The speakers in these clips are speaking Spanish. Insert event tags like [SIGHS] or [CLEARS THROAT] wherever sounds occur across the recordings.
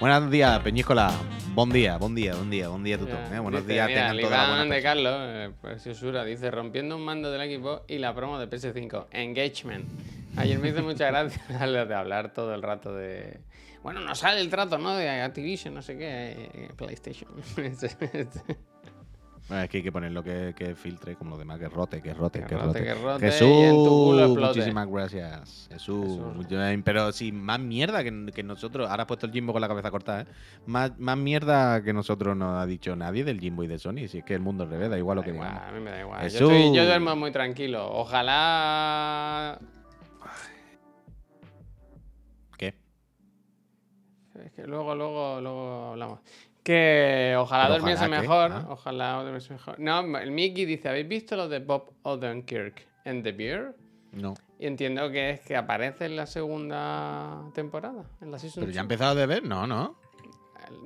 Buenos días, Peñíscola. Buen día, buen día, buen día, buen día, tuto. Ya, Eh, buenos dice, días, mira, tengan toda de. Carlos, eh, preciosura, dice rompiendo un mando del equipo y la promo de PS5. Engagement. Ayer me hizo mucha gracia [LAUGHS] de hablar todo el rato de. Bueno, no sale el trato, ¿no? De Activision, no sé qué, eh, PlayStation. [LAUGHS] Bueno, es que hay que ponerlo que, que filtre como lo demás, que rote, que rote, Que que, rote, rote. que rote, y Jesús, en tu culo muchísimas gracias. Jesús, Jesús. eh, pero sí, más mierda que, que nosotros. Ahora has puesto el Jimbo con la cabeza cortada, ¿eh? Más, más mierda que nosotros no ha dicho nadie del Jimbo y de Sony. Si es que el mundo al revés, da igual lo Da que igual, digamos. a mí me da igual. Yo, Jesús. estoy- yo duermo muy tranquilo. Ojalá. ¿Qué? Es que luego, luego, luego hablamos. Que ojalá Pero durmiese mejor. Ah. Ojalá durmiese mejor. No, el Mickey dice: ¿Habéis visto lo de Bob Odenkirk en The Beer? No. Y entiendo que es que aparece en la segunda temporada. En la season Pero ya ha empezado de ver, no, no.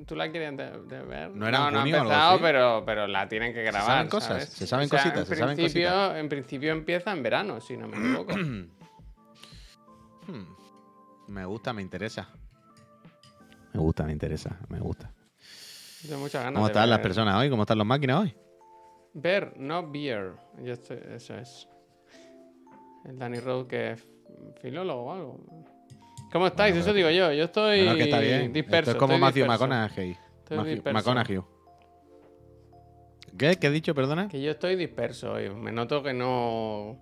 ¿Tú la querías de, de ver? ¿No era no, ha empezado, pero, pero la tienen que grabar. saben cosas, ¿sabes? se saben O sea, cositas, En se saben principio, cositas. en principio empieza en verano, si no me equivoco. [CLEARS THROAT] Hmm. Me gusta, me interesa. Me gusta, me interesa, me gusta. Tengo muchas ganas ¿Cómo están las personas hoy? ¿Cómo están las máquinas hoy? Ver, no beer. Yo estoy- eso es. El Danny Road que es filólogo o algo. ¿Cómo estáis? Bueno, Eso digo yo. Yo estoy Bueno, que está bien. disperso. Esto es como Matthew. McConaughey. McConaughey. ¿Qué? ¿Qué he dicho, perdona? Que yo estoy disperso hoy. Me noto que no.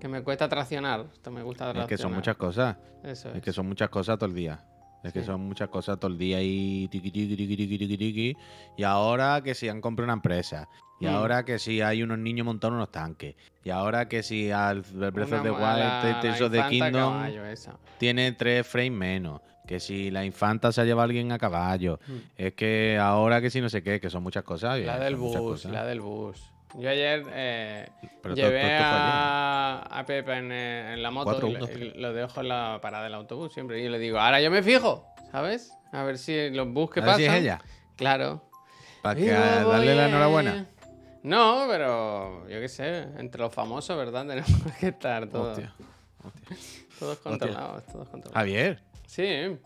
Que me cuesta traccionar. Esto me gusta Es traccionar. que son muchas cosas. Eso es. Es que son muchas cosas todo el día. Es que son muchas cosas todo el día y tiqui tiqui tiqui tiqui tiqui tiqui. Y ahora que si han comprado una empresa. Y Mm. ahora que si hay unos niños montados en unos tanques. Y ahora que si al Breath of Una the Wild, Tales of the infanta Kingdom tiene tres frames menos. Que si la infanta se ha llevado a alguien a caballo. Mm. Es que ahora que si no sé qué, que son muchas cosas. La del bus, la del bus. Yo ayer eh, llevé a, a Pepe en, en la moto Cuatro, y, uno, y lo dejo en la parada del autobús siempre. Y yo le digo, ahora yo me fijo, ¿sabes? A ver si los bus que pasan. si es ella. Claro. Para que a- darle la enhorabuena. No, pero yo qué sé, entre los famosos, ¿verdad? [LAUGHS] Tenemos que estar todos, Hostia. hostia. todos controlados, todos controlados. Javier, Sí.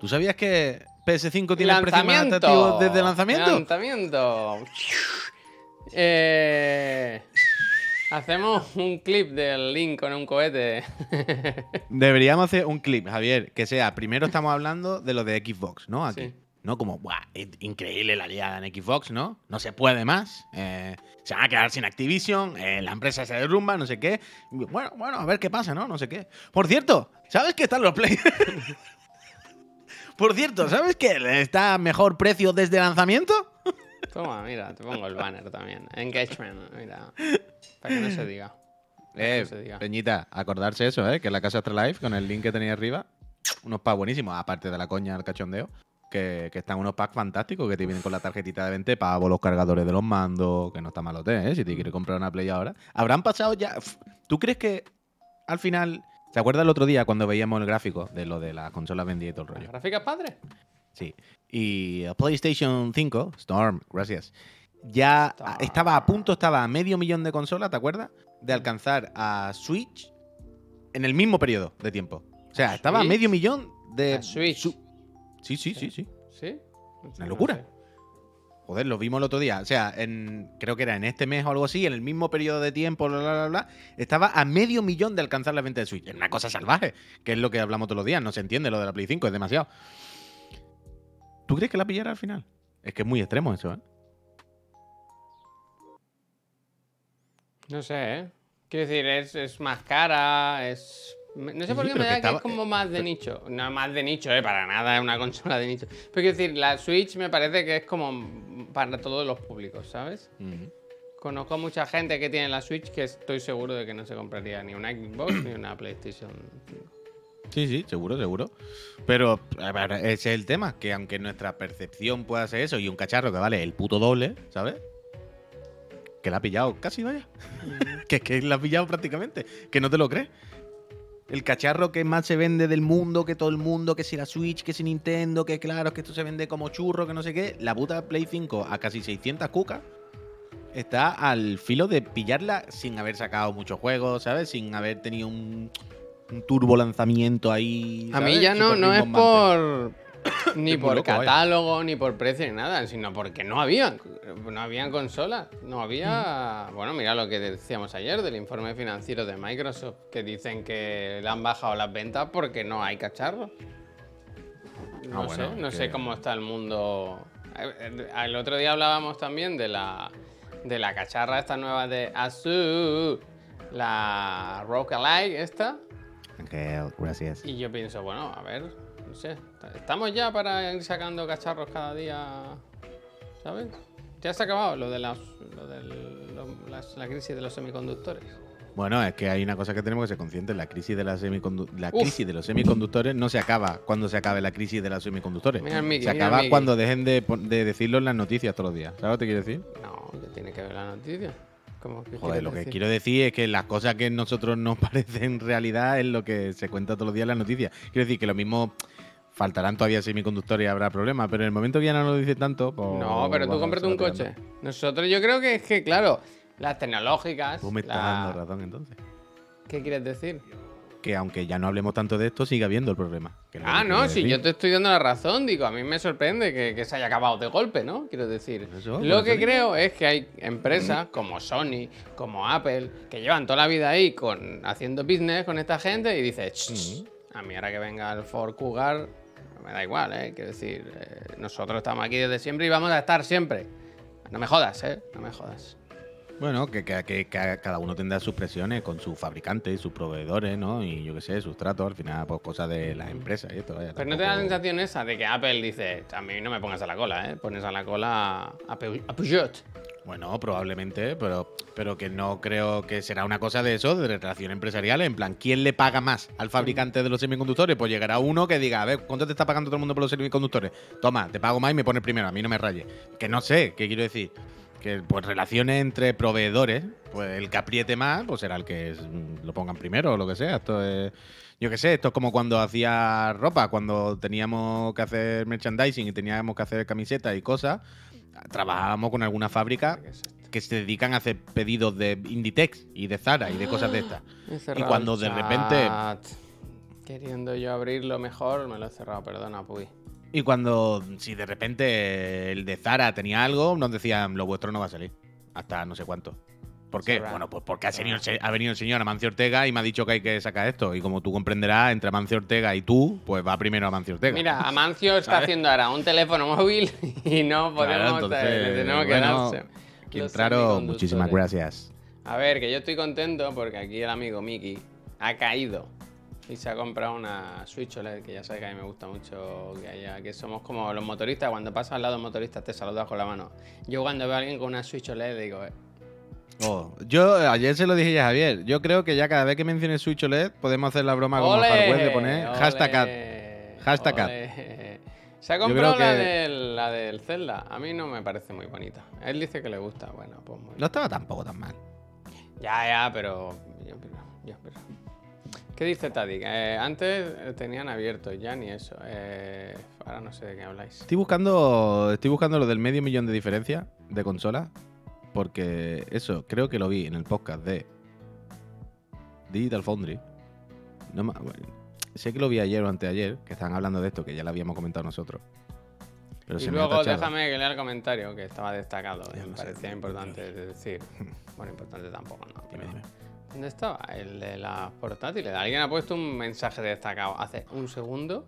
¿tú sabías que PS5 tiene el precio más ¡Lanzamiento! desde el lanzamiento? ¡Lanzamiento! Eh, hacemos un clip del link con un cohete. [LAUGHS] Deberíamos hacer un clip, Javier, que sea, primero estamos hablando de lo de Xbox, ¿no? Aquí. Sí. ¿No? Como, ¡buah! Increíble la liada en Xbox, ¿no? No se puede más. eh, se van a quedar sin Activision, eh, la empresa se derrumba, no sé qué. Bueno, bueno, a ver qué pasa, ¿no? No sé qué. Por cierto, ¿sabes que están los Play? [LAUGHS] Por cierto, ¿sabes que está mejor precio desde lanzamiento? Toma, mira, te pongo el banner también. Engagement, mira. Para que no se diga. Eh, no se diga. Peñita, acordarse eso, ¿eh? Que la casa Astralife, con el link que tenía arriba, unos packs buenísimos, aparte de la coña del cachondeo, que, que están unos packs fantásticos que te vienen con la tarjetita de 20 pavos, los cargadores de los mandos, que no está malote, ¿eh? Si te quieres comprar una Play ahora. Habrán pasado ya... ¿Tú crees que al final... ¿Te acuerdas el otro día cuando veíamos el gráfico de lo de las consolas vendidas y todo el rollo? ¿Gráficas padre? Sí. Y PlayStation 5, Storm, gracias. Ya estaba a punto, estaba a medio millón de consolas, ¿te acuerdas? De alcanzar a Switch en el mismo periodo de tiempo. O sea, ¿A estaba a medio millón de. ¿A Switch? su- Sí, sí, sí, sí. ¿Sí? Una locura. Joder, lo vimos el otro día. O sea, en, creo que era en este mes o algo así, en el mismo periodo de tiempo, bla, bla, bla, bla, estaba a medio millón de alcanzar la venta de Switch. Es una cosa salvaje, que es lo que hablamos todos los días. No se entiende lo de la Play 5, es demasiado. ¿Tú crees que la pillara al final? Es que es muy extremo eso, ¿eh? No sé, ¿eh? Quiero decir, es, es más cara, es... No sé por qué me da que estaba- es como más de nicho. No más de nicho, ¿eh? Para nada, es una [LAUGHS] consola de nicho. Pero quiero decir, la Switch me parece que es como para todos los públicos, ¿sabes? Conozco mucha gente que tiene la Switch que estoy seguro de que no se compraría ni una Xbox ni una PlayStation 5. Sí, sí, seguro, seguro. Pero ver, ese es el tema, que aunque nuestra percepción pueda ser eso y un cacharro que vale el puto doble, ¿sabes? Que la ha pillado casi, vaya. [LAUGHS] que es que la ha pillado prácticamente, que no te lo crees. El cacharro que más se vende del mundo, que todo el mundo, que si la Switch, que si Nintendo, que claro, que esto se vende como churro, que no sé qué. La puta Play 5 a casi 600 cucas está al filo de pillarla sin haber sacado muchos juegos, ¿sabes? Sin haber tenido un, un turbo lanzamiento ahí. A mí ya no, no es por, Ni por loco, vaya. catálogo, ni por precio, ni nada, sino porque no habían. No habían consolas. No había. Mm. Bueno, mira lo que decíamos ayer del informe financiero de Microsoft, que dicen que le han bajado las ventas porque no hay cacharros. No Ah, sé, bueno, no que- sé cómo está el mundo. Eh, eh, El otro día hablábamos también de la de la cacharra esta nueva de Asus, la Rock Alike esta. Ángel, gracias. Y yo pienso, bueno, a ver, no sé, estamos ya para ir sacando cacharros cada día, ¿sabes? Ya se ha acabado lo de, las, lo las- la crisis de los semiconductores. Bueno, es que hay una cosa que tenemos que ser conscientes. La crisis de, la semicondu- la crisis de los semiconductores no se acaba cuando se acabe la crisis de los semiconductores. Mira se acaba cuando dejen de, de decirlo en las noticias todos los días. ¿Sabes lo que te quiero decir? No, ¿qué tiene que ver la noticia? ¿Cómo que Joder, quieres lo que decir? quiero decir es que las cosas que a nosotros nos [LAUGHS] parecen realidad es lo que se cuenta todos los días en las noticias. Quiero decir que lo mismo faltarán todavía semiconductores y habrá problemas, pero en el momento que ya no lo dice tanto, pues. No, pero tú vamos, cómprate un coche. Nosotros yo creo que es que, claro, las tecnológicas... Tú me estás la- dando razón entonces. ¿Qué quieres decir? Que aunque ya no hablemos tanto de esto, sigue habiendo el problema. Ah, no, si yo te estoy dando la razón, digo, a mí me sorprende que, que se haya acabado de golpe, ¿no? Quiero decir, eso, por lo que creo es que hay empresas como Sony, como Apple, que llevan toda la vida ahí con, haciendo business con esta gente y dices, "Ch, ch, a mí ahora que venga el Ford Cougar, me da igual, ¿eh? Quiero decir, eh, nosotros estamos aquí desde siempre y vamos a estar siempre. No me jodas, ¿eh? No me jodas. Bueno, que, que- que ca- cada uno tendrá sus presiones con sus fabricantes, sus proveedores, ¿no? Y yo qué sé, sus tratos, al final, pues cosas de las empresas y esto, vaya. Pero no te da la sensación esa de que Apple dice, a mí no me pongas a la cola, ¿eh? Pones a la cola a, Peu- a Peugeot. Bueno, probablemente, pero, pero que no creo que será una cosa de eso, de relación empresarial. En plan, ¿quién le paga más al fabricante de los semiconductores? Pues llegará uno que diga, a ver, ¿cuánto te está pagando todo el mundo por los semiconductores? Toma, te pago más y me pones primero, a mí no me rayes. Que no sé, ¿qué quiero decir? Que pues relaciones entre proveedores, pues el que apriete más, pues será el que es- lo pongan primero o lo que sea. Esto es. Yo qué sé, esto es como cuando hacía ropa, cuando teníamos que hacer merchandising y teníamos que hacer camisetas y cosas. Trabajábamos con alguna fábrica que se dedican a hacer pedidos de Inditex y de Zara y de cosas de estas. He cerrado cuando de repente-. Queriendo yo abrirlo mejor, me lo he cerrado, perdona, Puy. Y cuando, si de repente el de Zara tenía algo, nos decían, lo vuestro no va a salir. Hasta no sé cuánto. ¿Por qué? Bueno, pues porque ha, venido ha venido el señor Amancio Ortega y me ha dicho que hay que sacar esto. Y como tú comprenderás, entre Amancio Ortega y tú, pues va primero Amancio Ortega. Mira, [LAUGHS] Amancio está ¿Sabes? haciendo ahora un teléfono móvil y no Claro, podemos entonces, tenemos que bueno, darse. Quien los Traro, muchísimas semiconductores. gracias. A ver, que yo estoy contento porque aquí el amigo Miki ha caído y se ha comprado una Switch OLED, que ya sabes que a mí me gusta mucho que haya, que somos como los motoristas, cuando pasas al lado de un motorista te saludas con la mano. Yo cuando veo a alguien con una Switch OLED digo, eh, Oh, yo ayer se lo dije ya a Javier. Yo creo que ya cada vez que mencione Switch OLED podemos hacer la broma como hardware de poner ¡Ole! hashtag ad. Hashtag. ¡Ole! Se ha comprado la, que- del, la del Zelda. A mí no me parece muy bonita. Él dice que le gusta. Bueno, pues muy No estaba tampoco tan mal. Ya, ya, pero. yo- pero- yo- pero- ¿Qué dice Tadi? Eh, antes eh, tenían abierto, ya ni eso. Eh, ahora no sé de qué habláis. Estoy buscando, estoy buscando lo del medio millón de diferencia de consolas. Porque eso creo que lo vi en el podcast de Digital Foundry. No ma- bueno, sé que lo vi ayer o anteayer, que estaban hablando de esto, que ya lo habíamos comentado nosotros. Pero y se luego déjame que lea el comentario que estaba destacado. Me parecía importante de decir. [LAUGHS] Bueno, importante tampoco, ¿no? Dime. ¿Dónde estaba? El de las portátiles. Alguien ha puesto un mensaje destacado hace un segundo.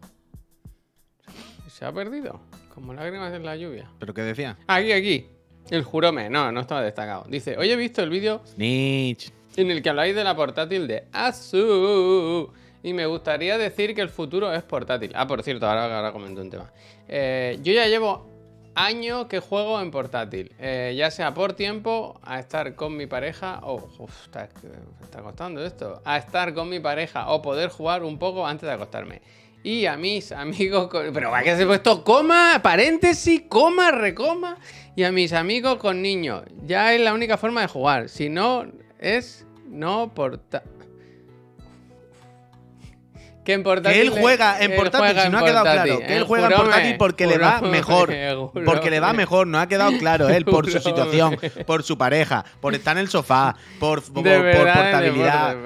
Se ha perdido. Como lágrimas en la lluvia. ¿Pero qué decía? Aquí, aquí. El jurome. No, no estaba destacado. Dice, hoy he visto el vídeo Snitch. en el que habláis de la portátil de Asus. Y me gustaría decir que el futuro es portátil. Ah, por cierto, ahora, ahora comento un tema. Eh, yo ya llevo años que juego en portátil. Eh, ya sea por tiempo, a estar con mi pareja. o uf, está, está costando esto. A estar con mi pareja o poder jugar un poco antes de acostarme. Y a mis [LAUGHS] amigos con... Pero va que se puesto coma, paréntesis, coma, recoma. Y a mis amigos con niños. Ya es la única forma de jugar. Si no, es no porta... Que. Que él juega en portátil, si no ha quedado claro. Que él juega en portátil porque le va mejor. Porque le va mejor, no ha quedado [LAUGHS] claro él por su situación, [LAUGHS] por su pareja, por estar en el sofá, por, por, portabilidad.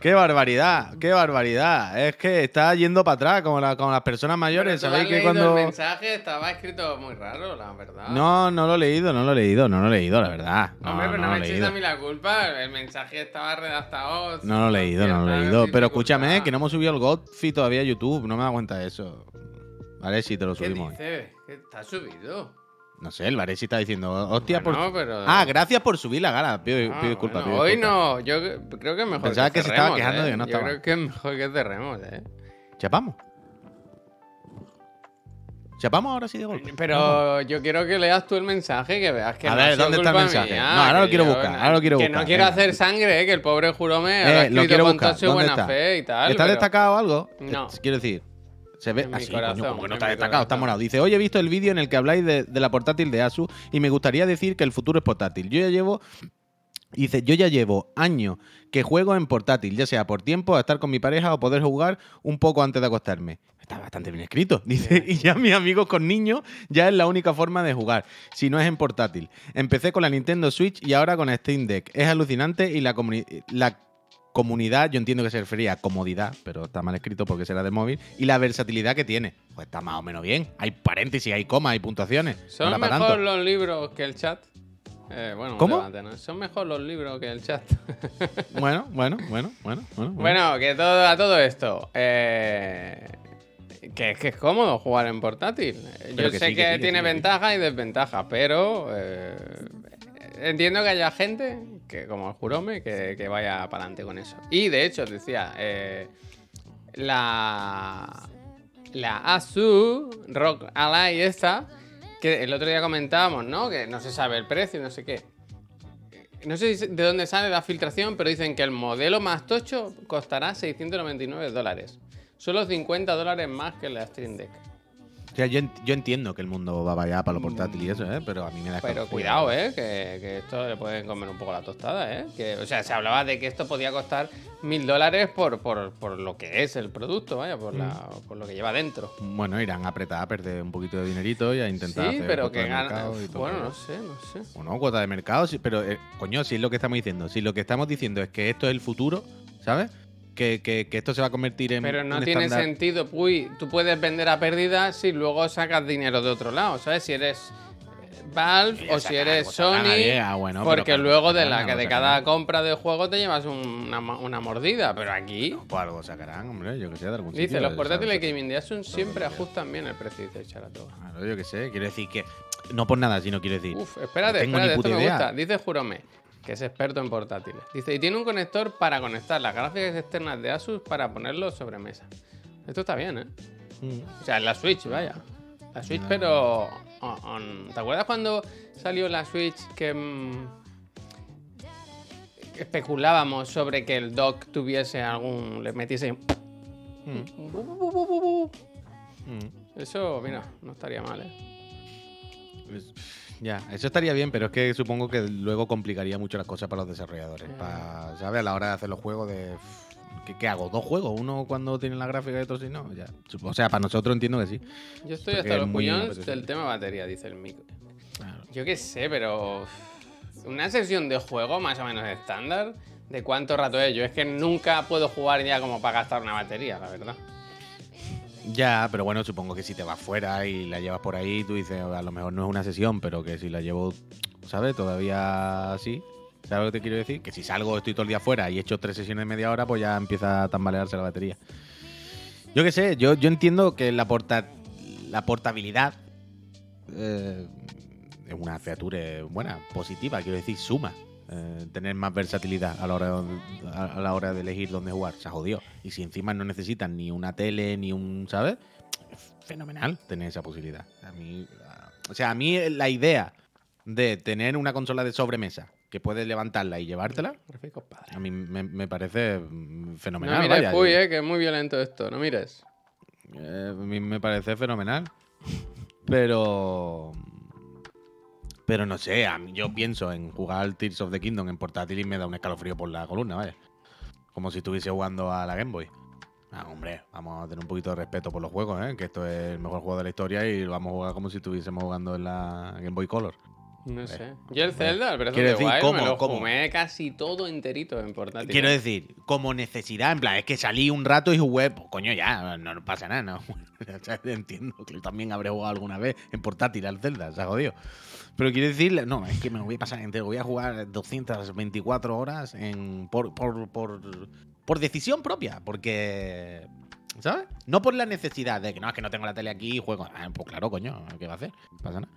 Qué barbaridad, qué barbaridad. Es que está yendo para atrás como, las personas mayores. ¿Sabéis que cuando. El mensaje estaba escrito muy raro, la verdad. No, no lo he leído, no lo he leído, no lo he leído, la verdad. No, Hombre, pero no, me echéis a mí la culpa. El mensaje estaba redactado. No lo he leído, no lo he leído. Pero escúchame, que no hemos subido el Godfrey todavía a YouTube. No me da cuenta de eso. Vale, si te lo subimos. ¿Qué ¿Qué está subido? No sé, el Varesi está diciendo, hostia, por... Ah, gracias por subir la gala. Pido, ah, disculpas. hoy no, yo creo que es mejor Pensaba que, se estaba quejando de que no ¿eh? estaba. Yo creo que es mejor que cerremos, ¿eh? Chapamos. Chapamos ahora sí de golpe. Pero yo quiero que leas tú el mensaje, que veas que a ver, ¿dónde está el mensaje? no, ahora lo quiero buscar. Ahora lo quiero que no quiero hacer sangre, ¿eh? que el pobre Jurome eh, lo quiero con toda su buena fe y tal. ¿Está destacado algo? No. Quiero decir. Se ve así, coño, como no está destacado, está morado. Dice, hoy he visto el vídeo en el que habláis de, la portátil de Asus y me gustaría decir que el futuro es portátil. Yo ya llevo Dice, yo ya llevo años que juego en portátil, ya sea por tiempo, a estar con mi pareja o poder jugar un poco antes de acostarme. Está bastante bien escrito. [LAUGHS] Dice, y ya mis amigos con niños ya es la única forma de jugar, si no es en portátil. Empecé con la Nintendo Switch y ahora con Steam Deck. Es alucinante y la, la comunidad, yo entiendo que se refería a comodidad, pero está mal escrito porque será de móvil, y la versatilidad que tiene. Pues está más o menos bien. Hay paréntesis, hay comas, hay puntuaciones. Son mejor los libros que el chat. Eh, bueno, ¿Cómo? Son mejor los libros que el chat. bueno, bueno, bueno, bueno, bueno. Bueno, que todo, a todo esto. Eh, que es que es cómodo jugar en portátil. Yo sé que, tiene ventaja y desventaja, pero eh, entiendo que haya gente, que como el Jurome, que, vaya para adelante con eso. Y de hecho, decía, eh, la, la ASU Rock Ally esta, que el otro día comentábamos, ¿no? Que no se sabe el precio, no sé qué. No sé de dónde sale la filtración, pero dicen que el modelo más tocho costará 699 dólares. Solo 50 dólares más que la Stream Deck. O sea, yo, entiendo que el mundo va allá para lo portátil y eso, ¿eh? Pero a mí me da Pero cuidado, ¿eh? Que, esto le pueden comer un poco la tostada, ¿eh? Que, o sea, se hablaba de que esto podía costar mil dólares por, por, lo que es el producto, vaya, por, la, mm. por lo que lleva dentro. Bueno, irán a apretar a perder un poquito de dinerito y a intentar sí, pero que gana... Bueno, no sé, no sé. Bueno, cuota de mercado, pero, eh, coño, si es lo que estamos diciendo. Si lo que estamos diciendo es que esto es el futuro, ¿sabes? Que, esto se va a convertir en. Pero no tiene sentido. Uy, tú puedes vender a pérdida si luego sacas dinero de otro lado, ¿sabes? Si eres eh, Valve o si eres Sony. Ah, porque luego de la de cada compra de juego te llevas una, mordida. Pero aquí. pues algo sacarán, hombre. Yo que sé, de algún Dice, los portátiles gaming de siempre ajustan bien el precio, dice Charatoga. Claro, yo que sé. Quiero decir que. No por nada, sino quiero decir. Uf, espérate, espérate, esto me gusta. Dice Jurome que es experto en portátiles. Dice, y tiene un conector para conectar las gráficas externas de Asus para ponerlo sobre mesa. Esto está bien, ¿eh? Mm. O sea, la Switch, vaya. La Switch, pero... ¿Te acuerdas cuando salió la Switch que... Mm, especulábamos sobre que el dock tuviese algún... le metiese... Mm. Eso, mira, no estaría mal, ¿eh? Pues, ya, eso estaría bien, pero es que supongo que luego complicaría mucho las cosas para los desarrolladores. Para, ¿Sabes? A la hora de hacer los juegos de. ¿Qué, hago? ¿Dos juegos? ¿Uno cuando tiene la gráfica y otro si no? Ya. O sea, para nosotros entiendo que sí. Yo estoy hasta los puñones del tema batería, dice el micro. Yo qué sé, pero. Una sesión de juego más o menos estándar, ¿de cuánto rato es? Yo es que nunca puedo jugar ya como para gastar una batería, la verdad. Ya, pero bueno, supongo que si te vas fuera y la llevas por ahí, tú dices, a lo mejor no es una sesión, pero que si la llevo, ¿sabes? Todavía así. ¿Sabes lo que te quiero decir? Que si salgo, estoy todo el día fuera y he hecho tres sesiones de media hora, pues ya empieza a tambalearse la batería. Yo qué sé, yo, yo entiendo que la, porta, la portabilidad eh, es una featura buena, positiva, quiero decir, suma. Eh, tener más versatilidad a la, hora de, a la hora de elegir dónde jugar. Se ha jodido. Y si encima no necesitan ni una tele, ni un, ¿sabes? fenomenal tener esa posibilidad. A mí, o sea, a mí la idea de tener una consola de sobremesa que puedes levantarla y llevártela, a mí me, parece fenomenal. No mires, uy, eh, que es muy violento esto, no mires. Eh, a mí me parece fenomenal. Pero pero no sé, a mí, yo pienso en jugar al Tears of the Kingdom en portátil y me da un escalofrío por la columna, vaya. Como si estuviese jugando a la Game Boy. Ah, hombre, vamos a tener un poquito de respeto por los juegos, ¿eh? Que esto es el mejor juego de la historia y lo vamos a jugar como si estuviésemos jugando en la Game Boy Color. No sé. Yo el Zelda, el Breath of the Wild, me lo fumé casi todo enterito en portátil. Quiero decir, como necesidad, en plan, es que salí un rato y jugué, pues, coño, ya, no, pasa nada, ¿no? [LAUGHS] Entiendo que también habré jugado alguna vez en portátil al Zelda, se ha jodido. Pero quiero decir, no, es que me lo voy a pasar entero, voy a jugar 224 horas en, por, por, por, por decisión propia, porque ¿Sabes? No por la necesidad de que no, es que no tengo la tele aquí y juego. Ah, pues claro, coño, ¿qué va a hacer? No pasa nada.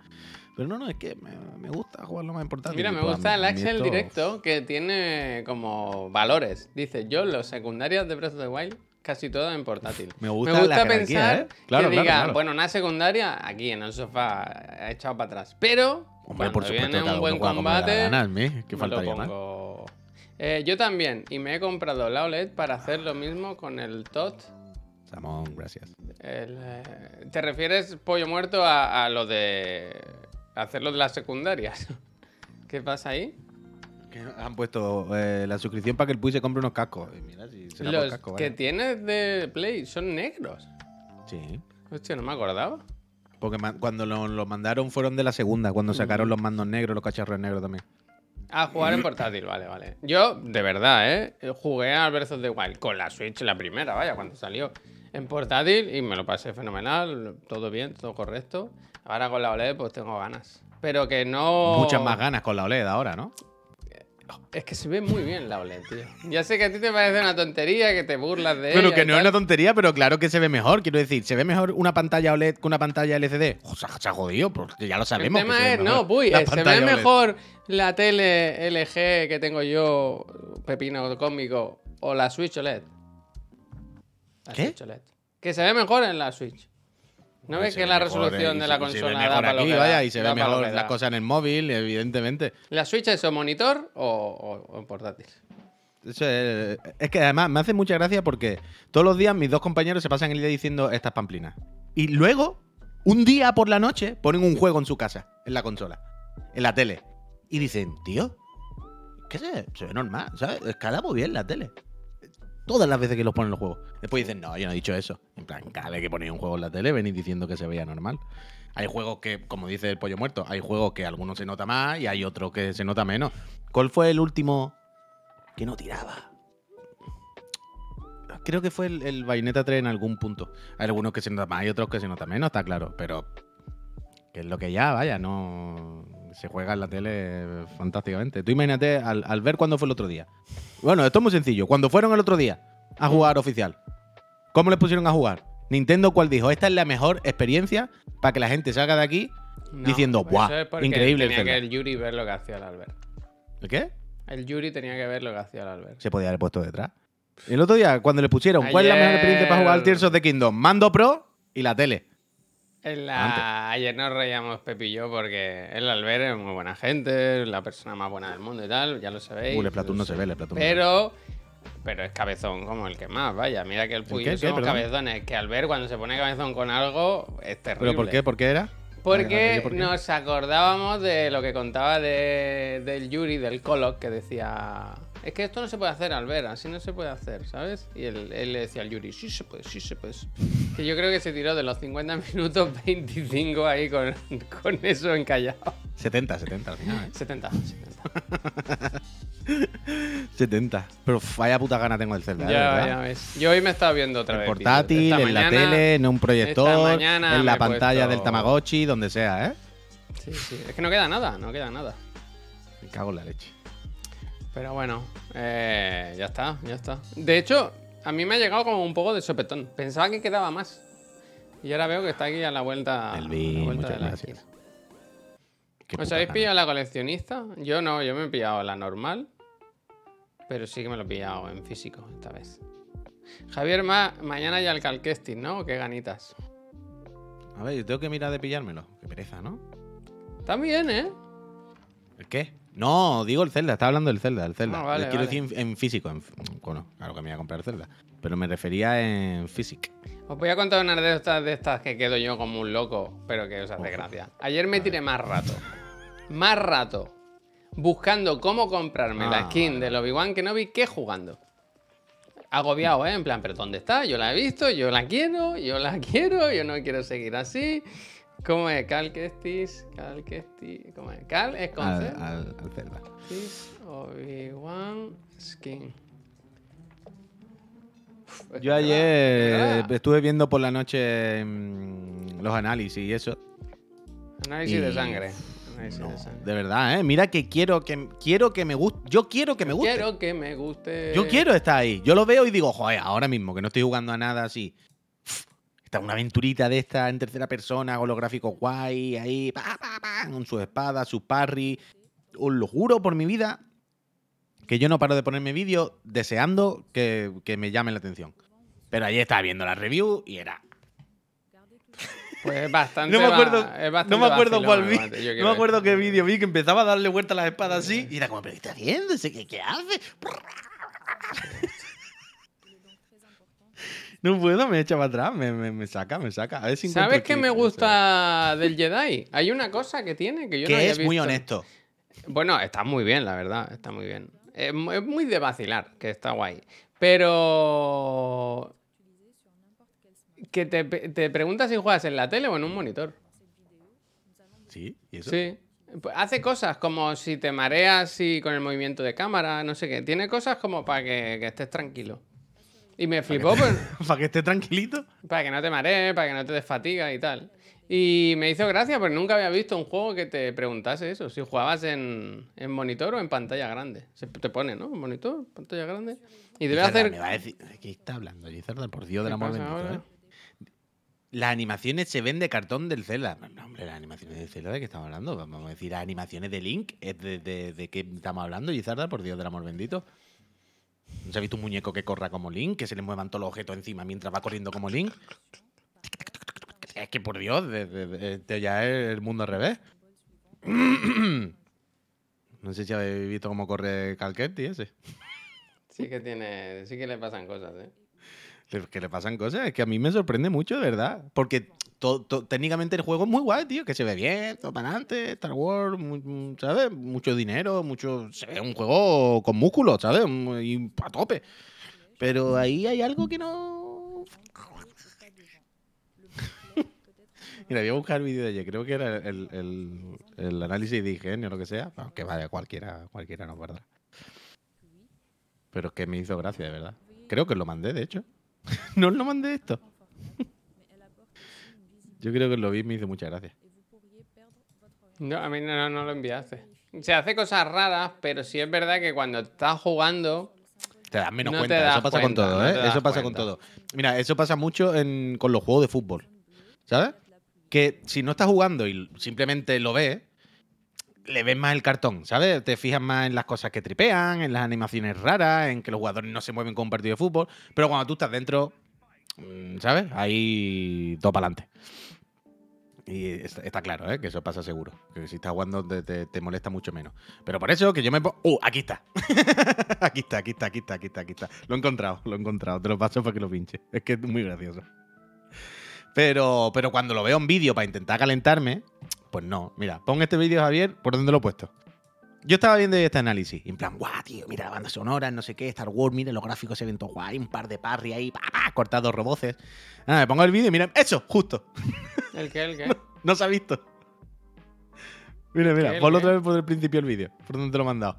Pero no, no, es que me, gusta jugar lo más importante. Mira, me gusta el Axel directo que tiene como valores. Dice, yo los secundarios de Breath of the Wild casi todo en portátil. Me gusta, pensar ¿eh? que diga, bueno, una secundaria aquí en el sofá echado para atrás. Pero Hombre, por supuesto, viene un buen combate, que faltaría más. Eh, yo también, y me he comprado la OLED para hacer lo mismo con el TOT Samón, gracias. Eh, ¿Te refieres, pollo muerto, a, lo de hacerlo de las secundarias? [LAUGHS] ¿Qué pasa ahí? Que han puesto eh, la suscripción para que el Puy se compre unos cascos. mira, si Los que tienes de Play son negros. Sí. Hostia, no me acordaba. Porque cuando los mandaron fueron de la segunda, cuando sacaron los mandos negros, los cacharros negros también. A jugar en portátil, vale, vale. Yo, de verdad, ¿eh? Jugué al Breath of the Wild con la Switch, la primera, vaya, cuando salió en portátil y me lo pasé fenomenal, todo bien, todo correcto. Ahora con la OLED pues tengo ganas. Pero que no... Muchas más ganas con la OLED ahora, ¿no? Es que se ve muy bien la OLED, tío. Ya sé que a ti te parece una tontería, que te burlas de Pero que no es una tontería, pero claro que se ve mejor. Quiero decir, ¿se ve mejor una pantalla OLED que una pantalla LCD? O sea, se ha jodido, porque ya lo sabemos. El tema es, no, puy, se ve mejor la tele LG que tengo yo, pepino cómico, o la Switch OLED. ¿Qué? Que se ve mejor en la Switch. ¿No ves que la resolución de la consola da para aquí, vaya, y se ve mejor las cosas en el móvil, evidentemente. ¿La Switch es o monitor o, portátil? es, es, que además me hace mucha gracia porque todos los días mis dos compañeros se pasan el día diciendo estas pamplinas. Y luego, un día por la noche, ponen un juego en su casa, en la consola, en la tele. Y dicen, tío, ¿qué se, se ve normal? ¿Sabes? Escala muy bien la tele todas las veces que los ponen los juegos. Después dicen, no, yo no he dicho eso. En plan, cada vez que ponéis un juego en la tele, venís diciendo que se veía normal. Hay juegos que, como dice el pollo muerto, hay juegos que algunos se nota más y hay otros que se nota menos. ¿Cuál fue el último que no tiraba? Creo que fue el, el Bayonetta 3 en algún punto. Hay algunos que se nota más y otros que se nota menos, está claro. Pero que es lo que ya, vaya, no se juega en la tele fantásticamente. Tú imagínate al, ver cuándo fue el otro día. Bueno, esto es muy sencillo. Cuando fueron el otro día a jugar oficial, ¿cómo les pusieron a jugar? Nintendo, ¿cuál dijo? Esta es la mejor experiencia para que la gente salga de aquí diciendo, ¡buah! increíble tenía que el Yuri ver lo que hacía el Albert. ¿El qué? El Yuri tenía que ver lo que hacía el Albert. Se podía haber puesto detrás. El otro día, cuando le pusieron, ¿cuál es la mejor experiencia para jugar al Tears of the Kingdom? Mando Pro y la tele. Ayer nos reíamos Pepi y yo porque el Albert es muy buena gente, la persona más buena del mundo y tal, ya lo sabéis. Uh, el Platón no se ve, el Platón Pero, pero es cabezón como el que más, vaya. Mira que el Puy somos cabezones. Que Albert cuando se pone cabezón con algo es terrible. ¿Pero por qué? ¿Por qué era? Porque nos acordábamos de lo que contaba de, del Yuri, del Coloc, que decía es que esto no se puede hacer, al ver, así no se puede hacer, ¿sabes? Y él, le decía al Yuri, sí se puede, sí se puede. Que yo creo que se tiró de los 50 minutos [LAUGHS] 25 ahí con, con eso encallado. 70, 70 al final. 70, 70. 70. Pero vaya puta gana tengo el Zelda. Ya, ya ves. Yo hoy me estaba viendo otra en vez. Portátil, en la tele, en un proyector, en la pantalla del Tamagotchi, donde sea, ¿eh? Sí, sí. Es que no queda nada, no queda nada. Me cago en la leche. Pero bueno, eh, ya está, ya está. De hecho, a mí me ha llegado como un poco de sopetón. Pensaba que quedaba más. Y ahora veo que está aquí a la vuelta, El de la esquina. ¿Os habéis pillado la coleccionista? Yo no, yo me he pillado la normal. Pero sí que me lo he pillado en físico esta vez. Javier, mañana ya el Calquesting, ¿no? Qué ganitas. A ver, yo tengo que mirar de pillármelo. Qué pereza, ¿no? También, ¿eh? ¿El qué? No, digo el Zelda, estaba hablando del Zelda, el Zelda. Ah, quiero decir en, físico. bueno, claro que me voy a comprar Zelda. Pero me refería en físico. Os voy a contar una de estas, de estas que quedo yo como un loco, pero que os hace gracia. Ayer me tiré más rato. Más rato. Buscando cómo comprarme la ah, skin del Obi-Wan que no vi que jugando. agobiado, ¿eh? En plan, ¿pero dónde está? Yo la he visto, yo la quiero, yo la [LAUGHS] quiero, yo no quiero seguir así. ¿Cómo es? Cal Kestis, Cal Kestis, ¿cómo es? Cal es con Al, al, al Zelda. Kestis, Obi-Wan Skin. Yo ayer verdad. estuve viendo por la noche mm, los análisis y eso. Análisis de sangre. Análisis No, de sangre. de verdad, ¿eh? Mira que quiero que quiero que me guste. Yo quiero que me guste. Quiero que me guste. Yo quiero estar ahí. Yo lo veo y digo, joder, ahora mismo que no estoy jugando a nada así. Está una aventurita de esta en tercera persona, gráficos guay, ahí, pa, pa, pa, con sus espadas, sus parry. Os lo juro por mi vida que yo no paro de ponerme vídeos deseando que, que me llamen la atención. Pero ayer estaba viendo la review y era. Pues es bastante. [LAUGHS] No me acuerdo, va- no me acuerdo cuál vi. No me acuerdo qué vídeo vi que empezaba a darle vuelta a las espadas así y era como, ¿pero qué está haciendo? ¿Ese ¿Qué, qué hace? No puedo, me echa para atrás, me, me- me saca, me saca. A ver si encuentro ¿Sabes qué me no gusta del Jedi? Hay una cosa que tiene que yo no Que había es muy honesto. Bueno, está muy bien, la verdad, está muy bien. Es mu- es muy de vacilar, que está guay. Pero... Que te, te preguntas si juegas en la tele o en un monitor. Sí, ¿y eso? Sí. Hace cosas como si te mareas y con el movimiento de cámara, no sé qué. Tiene cosas como para que, que estés tranquilo. Y me flipó pues, Para que [LAUGHS] esté tranquilito. para que no te marees, para que no te des fatiga y tal. Y me hizo gracia porque nunca había visto un juego que te preguntase eso, si jugabas en, en monitor o en pantalla grande. Se te pone, ¿no? Monitor, pantalla grande. Y debe hacer... Me va a decir, ¿de qué está hablando, Gizarda? Por Dios del ¿Qué amor bendito? ¿eh? Las animaciones se ven de cartón del Zelda. No, hombre, las animaciones del Zelda, ¿de qué estamos hablando? Vamos a decir, las animaciones de Link, ¿es de, de, de qué estamos hablando, Gizarda? Por Dios del amor bendito. ¿No se ha visto un muñeco que corra como Link? Que se le muevan todos los objetos encima mientras va corriendo como Link. Es que por Dios, de- de- de- este ya es el mundo al revés. [CLEARS THROAT] No sé si habéis visto cómo corre Calquetti ese. Sí que tiene... Sí que le pasan cosas, ¿eh? Que le pasan cosas, es que a mí me sorprende mucho, de verdad. Porque técnicamente el juego es muy guay, tío, que se ve bien, todo para adelante, Star Wars, ¿sabes? Mucho dinero, mucho. Se ve un juego con músculos, ¿sabes? Y a tope. Pero ahí hay algo que no. [LAUGHS] Mira, voy a buscar el vídeo de ayer, creo que era el, análisis de IGN o lo que sea. Aunque vaya, cualquiera, cualquiera nos guarda. Pero es que me hizo gracia, de verdad. Creo que lo mandé, de hecho. [LAUGHS] no lo mandé esto. Yo creo que lo vi y me hizo mucha gracia. No, a mí no, no, lo enviaste. Se hace cosas raras, pero sí es verdad que cuando estás jugando... Te das menos No te cuenta, das eso pasa cuenta, con todo, ¿eh? te Eso pasa con todo. Mira, eso pasa mucho en- con los juegos de fútbol. ¿Sabes? Que si no estás jugando y simplemente lo ves, le ves más el cartón, ¿sabes? Te fijas más en las cosas que tripean, en las animaciones raras, en que los jugadores no se mueven con un partido de fútbol. Pero cuando tú estás dentro, mm, ¿sabes? Ahí todo para adelante. Y está, claro, ¿eh? Que eso pasa seguro. Que si estás jugando te, te- molesta mucho menos. Pero por eso que yo me pongo... ¡Uh! Aquí está. [LAUGHS] aquí está, aquí está, aquí está, aquí está, aquí está. Lo he encontrado, lo he encontrado. Te lo paso para que lo pinche. Es que es muy gracioso. Pero, pero cuando lo veo en vídeo para intentar calentarme, pues no. Mira, pon este vídeo, Javier, ¿por dónde lo he puesto? Yo estaba viendo este análisis. En plan, guau, tío, mira la banda sonora, no sé qué, Star Wars, mira los gráficos se ven guay, un par de parry ahí, pa, pa, roboces. Nada, me pongo el vídeo y mira, eso, justo. [LAUGHS] ¿El qué? ¿El qué? [LAUGHS] No se ha visto. Mira, mira, ¿Qué, ponlo otra vez por el principio del vídeo. ¿Por dónde te lo he mandado?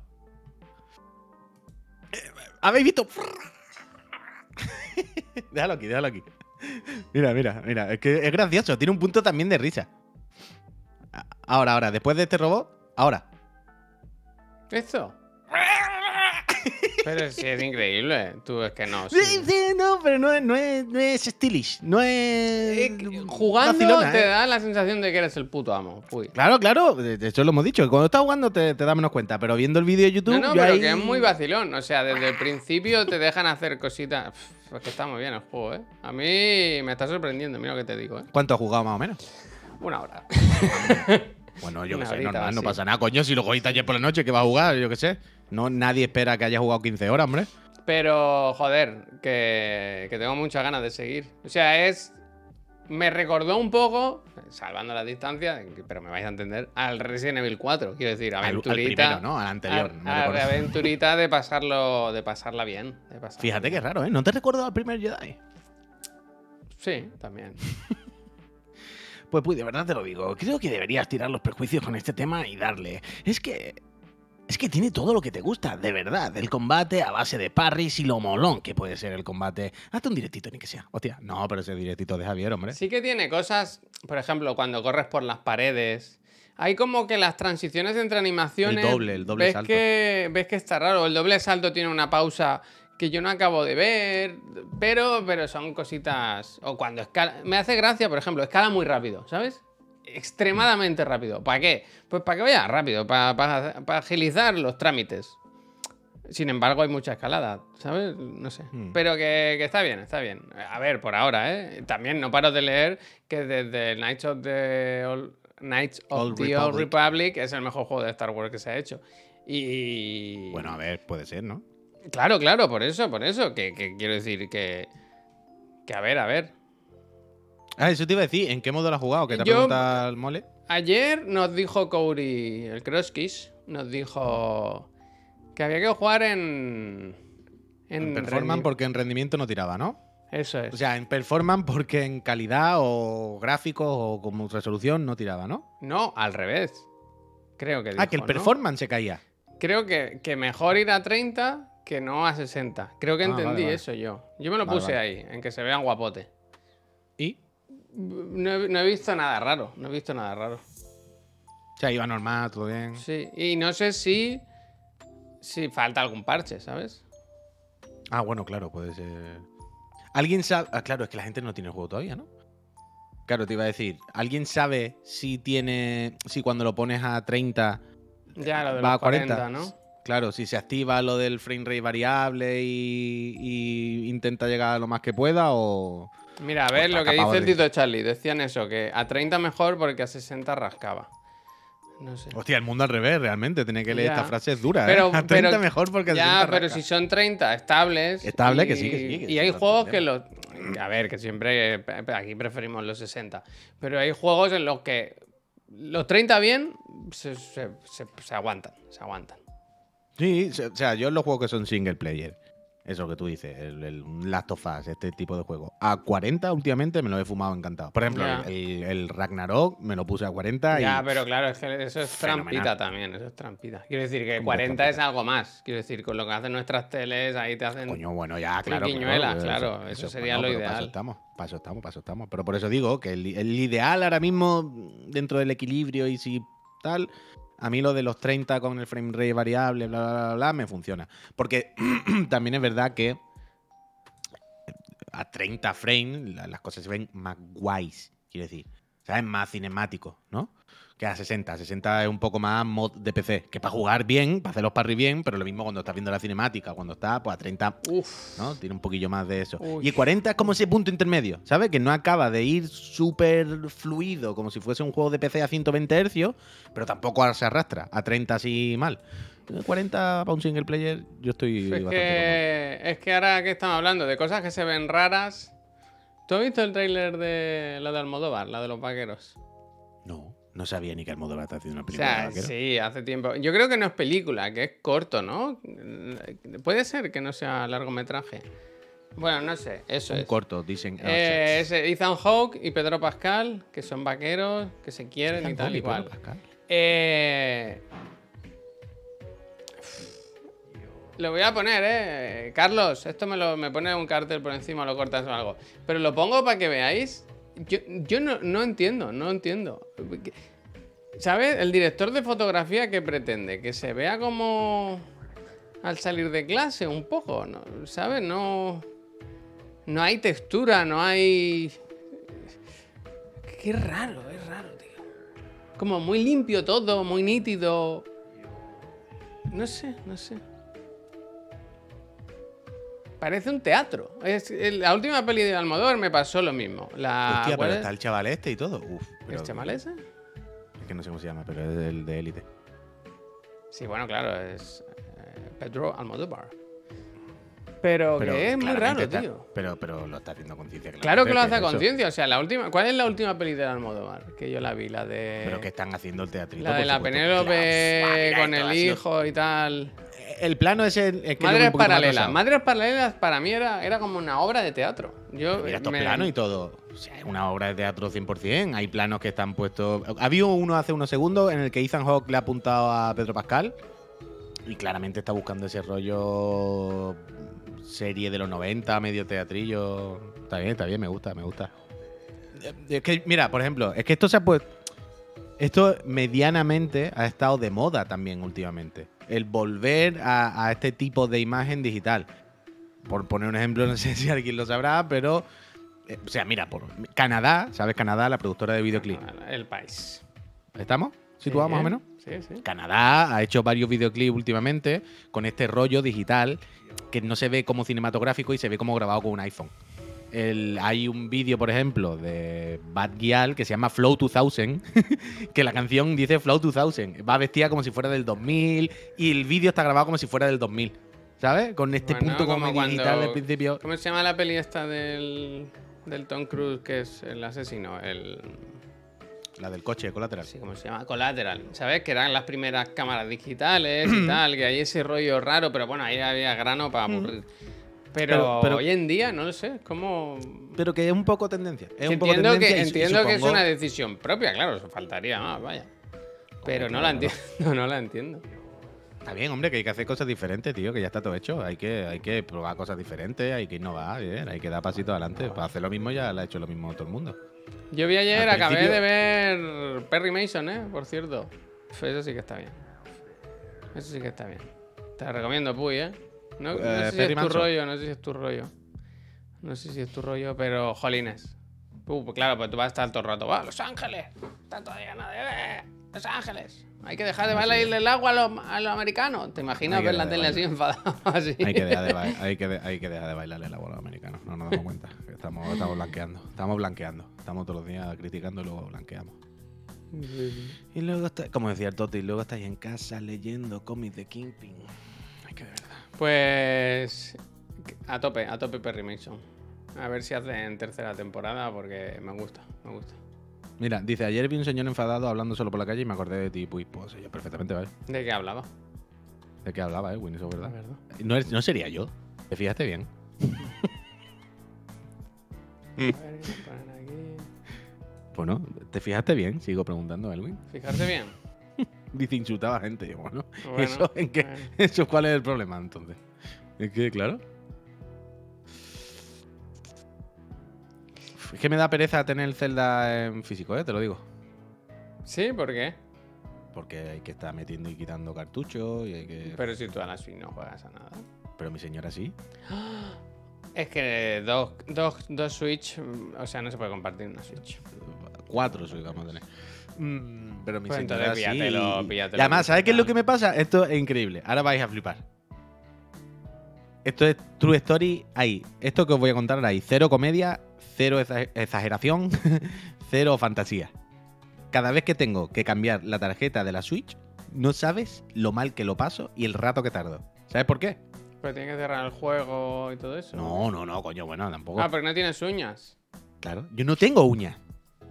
Eh, ¿Habéis visto? [LAUGHS] déjalo aquí, déjalo aquí. Mira, mira, mira. Es que es gracioso. Tiene un punto también de risa. Ahora, ahora, después de este robot, ahora. ¿Esto? Pero sí es increíble. Tú es que no. sí. Sí, sí, no, pero no es, no es, no es stylish. No es. Eh, jugando vacilona, te ¿eh? da la sensación de que eres el puto amo. Uy. Claro, claro, de hecho lo hemos dicho. Cuando estás jugando te, te da menos cuenta, pero viendo el vídeo de YouTube. No, no, pero ahí- que es muy vacilón. O sea, desde el principio te dejan hacer cositas. Pff, Es que está muy bien el juego, ¿eh? A mí me está sorprendiendo, mira lo que te digo, ¿eh? ¿Cuánto has jugado más o menos? Una hora. Bueno, yo [LAUGHS] qué sé, normal, no pasa nada. Coño, si lo cogiste ayer por la noche, que va a jugar? Yo qué sé. No, nadie espera que haya jugado 15 horas, hombre. Pero, joder, que, que tengo muchas ganas de seguir. O sea, es me recordó un poco, salvando la distancia, pero me vais a entender, al Resident Evil 4. Quiero decir, aventurita. Al, primero, ¿no? Al anterior. aventurita de pasarlo, de pasarla bien. Fíjate que raro, ¿eh? ¿No te recuerdo al primer Jedi? Sí, también. [LAUGHS] pues, pues, de verdad te lo digo. Creo que deberías tirar los prejuicios con este tema y darle. Es que es que tiene todo lo que te gusta, de verdad. El combate a base de parries y lo molón que puede ser el combate. Hazte un directito, ni que sea. Hostia, no, pero ese directito de Javier, hombre. Sí que tiene cosas, por ejemplo, cuando corres por las paredes. Hay como que las transiciones entre animaciones. El doble, el doble ves salto. Que, ves que está raro. El doble salto tiene una pausa que yo no acabo de ver. Pero, pero son cositas. O cuando escala. Me hace gracia, por ejemplo, escala muy rápido, ¿sabes? Extremadamente rápido. ¿Para qué? Pues para que vaya rápido, para, agilizar los trámites. Sin embargo, hay mucha escalada, ¿sabes? No sé. Hmm. Pero que, está bien, está bien. A ver, por ahora, ¿eh? También no paro de leer que desde Knights of the Old, Knights of the Republic. Old Republic es el mejor juego de Star Wars que se ha hecho. Y. Bueno, a ver, puede ser, ¿no? Claro, claro, por eso, por eso. Que, que quiero decir que. Que a ver, a ver. Ah, eso te iba a decir. ¿En qué modo lo has jugado? ¿Qué te pregunta el mole? Ayer nos dijo Couri, el Crosskish, nos dijo que había que jugar en. En, performance porque en rendimiento no tiraba, ¿no? Eso es. O sea, en performance porque en calidad o gráficos o como resolución no tiraba, ¿no? No, al revés. Creo que dijo, Ah, que el performance se caía. Creo que, que, mejor ir a 30 que no a 60. Creo que ah, entendí eso yo. Yo me lo puse ahí, en que se vean guapote. No he, visto nada raro, no he visto nada raro. O sea, iba normal, todo bien. Sí, y no sé si, si falta algún parche, ¿sabes? Ah, bueno, claro, puede ser. ¿Alguien sabe? Ah, claro, es que la gente no tiene el juego todavía, ¿no? Claro, te iba a decir. ¿Alguien sabe si tiene. Si cuando lo pones a 30. Ya, lo de va a 40, ¿no? Claro, si se activa lo del frame rate variable y, y intenta llegar a lo más que pueda o. Mira, a ver lo que dice el Tito Charlie. Decían eso, que a 30 mejor porque a 60 rascaba. No sé. Hostia, el mundo al revés, realmente. Tiene que leer esta frase, es dura, pero, ¿eh? [LAUGHS] A 30 mejor porque a Ya, pero si son 30 estables. Estable, que sí, que sí. y hay juegos que los. A ver, que siempre. Aquí preferimos los 60. Pero hay juegos en los que los 30 bien se, se aguantan. Se aguantan. Sí, o sea, yo en los juegos que son single player eso que tú dices, el, Last of Us, este tipo de juego. A 40 últimamente me lo he fumado encantado. Por ejemplo, el, Ragnarok me lo puse a 40 Ya, pero claro, eso es trampita también, eso es trampita. Quiero decir que 40 es algo más. Quiero decir, con lo que hacen nuestras teles, ahí te hacen. Coño, bueno, ya, claro. claro, eso, sería lo ideal. Paso estamos, paso estamos, paso estamos. Pero por eso digo que el, el ideal ahora mismo, dentro del equilibrio y si tal, a mí lo de los 30 con el frame rate variable, bla, bla, bla, bla, me funciona. Porque [CLEARS THROAT] también es verdad que a 30 frames las cosas se ven más guays, quiero decir. O sea, es más cinemático, ¿no? Que a 60. 60 es un poco más mod de PC. Que para jugar bien, para hacer los parry bien, pero lo mismo cuando estás viendo la cinemática, cuando está pues a 30, Uf. ¿no? Tiene un poquillo más de eso. Y 40 es como ese punto intermedio, ¿sabes? Que no acaba de ir súper fluido, como si fuese un juego de PC a 120 Hz, pero tampoco se arrastra a 30 así mal. 40 para un single player, yo estoy. Es que, es que ahora que estamos hablando de cosas que se ven raras. ¿Tú has visto el tráiler de la de Almodóvar, la de los vaqueros? No. Sabía ni que Almodóvar está haciendo una película. O sea, sí, hace tiempo. Yo creo que no es película, que es corto, ¿no? Puede ser que no sea largometraje. Bueno, no sé, eso Un es. corto, dicen. Eh, es Ethan Hawke y Pedro Pascal, que son vaqueros, que se quieren y tal y cual. Eh... Lo voy a poner, ¿eh? Carlos, esto me, lo, me pone un cartel por encima, lo cortas o algo. Pero lo pongo para que veáis yo, no, entiendo, no entiendo. ¿Sabes? El director de fotografía que pretende que se vea como al salir de clase un poco, ¿no? ¿sabes? No no hay textura, no hay Qué raro, es raro, tío. Como muy limpio todo, muy nítido. No sé, no sé. Parece un teatro. Es, la última peli de Almodóvar me pasó lo mismo. La, Hostia, pero está el chaval este y todo. Uf, ¿El chaval ese? Es que no sé cómo se llama, pero es el de élite. Sí, bueno, claro, es eh, Pedro Almodóvar. Pero, que es muy raro, está- tío. Pero, pero lo está haciendo conciencia. Claro que lo hace a conciencia. O sea, la última. ¿Cuál es la última peli de Almodóvar? Que yo la vi, la de. Pero que están haciendo el teatrito. La de la. Penélope Claro, con el hijo y tal. El plano ese es que Madres paralelas. Madres paralelas para mí era, era como una obra de teatro. Yo Mira estos me- planos y todo. O sea, es una obra de teatro 100%. Hay planos que están puestos. Ha habido uno hace unos segundos en el que Ethan Hawke le ha apuntado a Pedro Pascal. Y claramente está buscando ese rollo serie de los 90, medio teatrillo. Está bien, está bien, me gusta, me gusta. Eh, Es que, mira, por ejemplo, es que esto se ha puesto. Esto medianamente ha estado de moda también últimamente. El volver a, a este tipo de imagen digital. Por poner un ejemplo, no sé si alguien lo sabrá, pero. eh, o sea, mira, por Canadá, ¿sabes? Canadá, la productora de videoclip. El país. ¿Estamos? ¿Situados Sí, más o menos? Sí, sí. Canadá ha hecho varios videoclips últimamente con este rollo digital que no se ve como cinematográfico y se ve como grabado con un iPhone. El- hay un vídeo, por ejemplo, de Bad Gyal que se llama Flow 2000, [LAUGHS] que la canción dice Flow 2000. Va vestida como si fuera del 2000 y el vídeo está grabado como si fuera del 2000. ¿Sabes? Con este Bueno, punto como, como digital del principio. ¿Cómo se llama la peli esta del, del Tom Cruise, que es el asesino? El. La del coche, colateral. Sí, ¿cómo se llama? Collateral. ¿Sabes? Que eran las primeras cámaras digitales y [CLEARS THROAT] tal, que hay ese rollo raro, pero bueno, ahí había grano para aburrir. Pero, Pero- pero- hoy en día, no lo sé, es como. Pero que es un poco tendencia. Es Que un poco entiendo tendencia que, y- y entiendo que es una decisión propia, claro, eso faltaría más, vaya. Pero no la entiendo, [LAUGHS] no la entiendo. Está bien, hombre, que hay que hacer cosas diferentes, tío, que ya está todo hecho. Hay que, hay que probar cosas diferentes, hay que innovar, bien, hay que dar pasitos adelante. Para hacer lo mismo ya lo ha hecho lo mismo todo el mundo. Yo vi ayer, Al acabé principio- de ver Perry Mason, ¿eh? Por cierto. Eso sí que está bien. Eso sí que está bien. Te la recomiendo, Puy, ¿eh? No, no Eh, sé si Perry es tu rollo, no sé si es tu rollo. No sé si es tu rollo, pero jolines. Uh, pues claro, pues tú vas a estar todo el rato. ¡Va, Los Ángeles! Está de... eh, Los Ángeles. Hay que dejar de bailar el agua a los a americanos. ¿Te imaginas ver la tele así enfadado? Así. Hay que dejar de, hay que de- hay que dejar de bailarle el agua a los americanos. No nos damos cuenta. Estamos, estamos blanqueando. Estamos blanqueando. Estamos todos los días criticando y luego blanqueamos. Y luego está, como decía el Toti, luego estáis en casa leyendo cómics de Kingpin. Pues a tope, a tope Perry Mason. A ver si hacen tercera temporada porque me gusta, me gusta. Mira, dice, ayer vi un señor enfadado hablando solo por la calle y me acordé de ti. Pues, pues yo perfectamente, ¿vale? ¿De qué hablaba? ¿De qué hablaba, eh, Winnie? Eso es verdad. verdad. No, es- no sería yo. ¿Te fijaste bien? [LAUGHS] A ver, ¿qué ponen aquí? Bueno, ¿te fijaste bien? Sigo preguntando, Elwin. Fijarse bien. Dice insultaba a gente. Yo, Bueno, [LAUGHS] Bueno, ¿eso, en qué-. [LAUGHS] ¿eso cuál es el problema entonces? Es que, claro. Es que me da pereza tener el Zelda en físico, ¿eh? Te lo digo. Sí, ¿por qué? Porque hay que estar metiendo y quitando cartuchos y hay que... Pero si tú a la Switch no juegas a nada. Pero mi señora sí. Es que dos, dos, dos Switch, o sea, no se puede compartir una Switch. Cuatro soy vamos a tener. Mm, pero mi Pues señora entonces píllatelo, píllatelo Y además, ¿sabes qué es lo que me pasa? Esto es increíble. Ahora vais a flipar. Esto es True Story ahí. Esto que os voy a contar ahora ahí. Cero comedia, cero exa- exageración, [LAUGHS] cero fantasía. Cada vez que tengo que cambiar la tarjeta de la Switch, no sabes lo mal que lo paso y el rato que tardo. ¿Sabes por qué? Pero tiene que cerrar el juego y todo eso. No, no, no, coño, bueno, tampoco. Ah, porque no tienes uñas. Claro, yo no tengo uñas.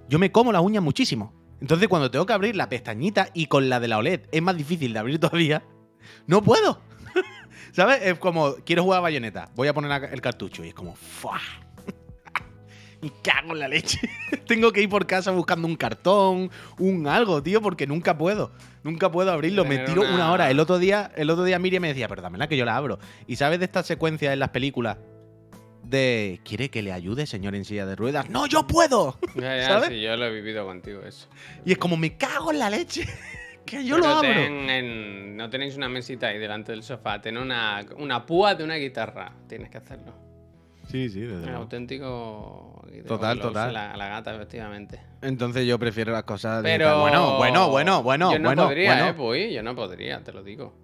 Yo me como las uñas muchísimo. Entonces, cuando tengo que abrir la pestañita y con la de la OLED es más difícil de abrir todavía, no puedo. [LAUGHS] ¿Sabes? Es como, quiero jugar a bayoneta, voy a poner el cartucho y es como, ¡fua! [LAUGHS] Y cago en la leche. [LAUGHS] Tengo que ir por casa buscando un cartón, un algo, tío, porque nunca puedo. Nunca puedo abrirlo. Me tiro una... una- hora. El otro día, el otro día Miriam me decía, pero dámela que yo la abro. ¿Y sabes de esta secuencia en las películas? De ¿Quiere que le ayude, señor en silla de ruedas? ¡No, yo puedo! Ya, ya, ¿Sabes? sí, yo lo he vivido contigo eso. Y es como, me cago en la leche. [LAUGHS] que yo Pero lo abro. ten en- no tenéis una mesita ahí delante del sofá, ten una, una púa de una guitarra. Tienes que hacerlo. Sí, sí, desde Un luego. auténtico. Total, total. La, la gata, efectivamente. Entonces yo prefiero las cosas. de- Pero. Bueno, bueno, bueno, bueno. Yo no bueno, podría, bueno. eh, pues. Yo no podría, te lo digo.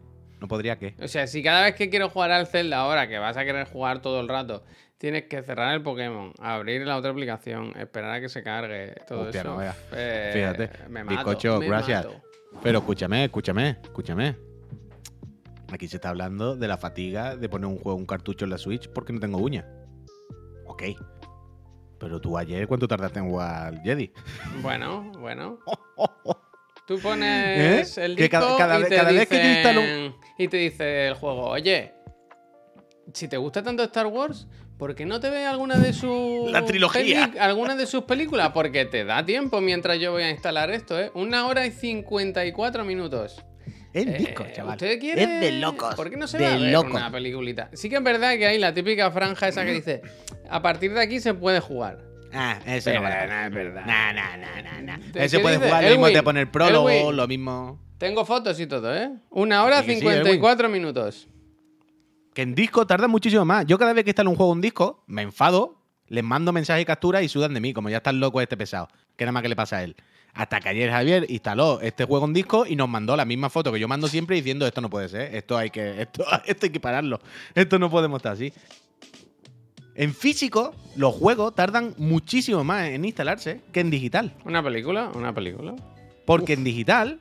No podría qué. O sea, si cada vez que quiero jugar al Zelda ahora, que vas a querer jugar todo el rato, tienes que cerrar el Pokémon, abrir la otra aplicación, esperar a que se cargue, todo Hostia, eso. no eh, Fíjate. Me mato. Bizcocho, me gracias. mato. Pero escúchame, escúchame, escúchame. Aquí se está hablando de la fatiga de poner un juego, un cartucho en la Switch porque no tengo uñas. Ok. Pero tú ayer, ¿cuánto tardaste en jugar Jedi? Bueno, bueno. [LAUGHS] Tú pones ¿Eh? el Que disco cada- cada y, te cada vez que yo instalo y te dice el juego, oye, si te gusta tanto Star Wars, ¿por qué no te ves alguna de sus La trilogía. alguna de sus películas? Porque te da tiempo mientras yo voy a instalar esto, ¿eh? Una hora y 54 minutos. Es Eh, disco, chaval. ¿Usted quiere? Es de locos. ¿Por qué no se de va a ver locos. una peliculita? Sí que es verdad que hay la típica franja esa que dice, a partir de aquí se puede jugar. Ah, eso Pero no vale. no es verdad. Nah, nah, nah, nah, nah. ¿Qué Eso puede dice? jugar, lo mismo te pone el prólogo, Elwin. lo mismo. Tengo fotos y todo, ¿eh? Una hora que sí, 54 minutos. Que en disco tarda muchísimo más. Yo cada vez que instalo un juego en disco, me enfado, les mando mensajes y capturas y sudan de mí, como ya está loco este pesado. Que nada más que le pasa a él. Hasta que ayer Javier instaló este juego en disco y nos mandó la misma foto que yo mando siempre diciendo esto no puede ser, esto hay que, esto, [LAUGHS] esto hay que pararlo, esto no podemos estar así. En físico, los juegos tardan muchísimo más en instalarse que en digital. ¿Una película? ¿Una película? Porque en digital,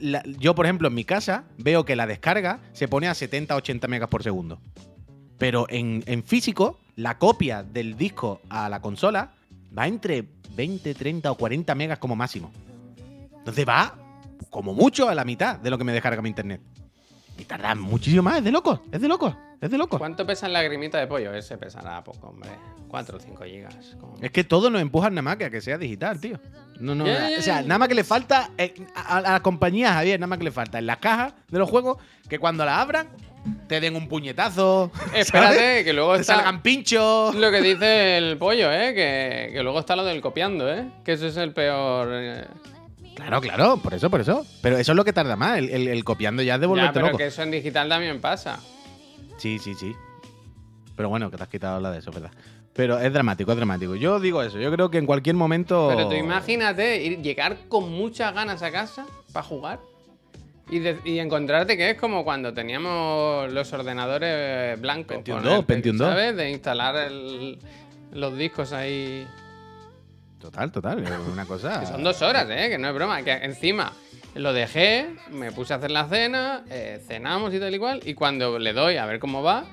la- yo por ejemplo en mi casa veo que la descarga se pone a 70-80 megas por segundo. Pero en, en físico, la copia del disco a la consola va entre 20, 30 o 40 megas como máximo. Entonces va como mucho a la mitad de lo que me descarga mi internet. Y tarda muchísimo más, es de locos, es de locos, es de locos. ¿Cuánto pesa la lagrimita de pollo? Ese pesará poco, hombre. 4 o 5 gigas. como- Es que todo nos empujan nada más que a que sea digital, tío. No, no, ya, o sea, nada más que le falta eh, a, a la compañía, Javier, nada más que le falta en las cajas de los juegos que cuando la abran te den un puñetazo. Espérate, ¿sabes? que luego [LAUGHS] Te salgan pinchos. lo que dice el pollo, ¿eh? Que, que luego está lo del copiando, ¿eh? Que eso es el peor. eh. Claro, claro, por eso, por eso. Pero eso es lo que tarda más, el, el- el copiando ya es de Ya, pero loco. que eso en digital también pasa. Sí, sí, sí. Pero bueno, que te has quitado la de eso, ¿verdad? Pero es dramático, es dramático. Yo digo eso, yo creo que en cualquier momento. Pero tú imagínate ir, llegar con muchas ganas a casa para jugar y, de- y encontrarte que es como cuando teníamos los ordenadores blancos. Pentium con 2, el- Pentium 2. ¿Sabes? De instalar el- los discos ahí. Total, total. Una cosa. Que son dos horas, ¿eh? Que no es broma. Que encima lo dejé, me puse a hacer la cena, eh, cenamos y tal y cual. Y cuando le doy a ver cómo va,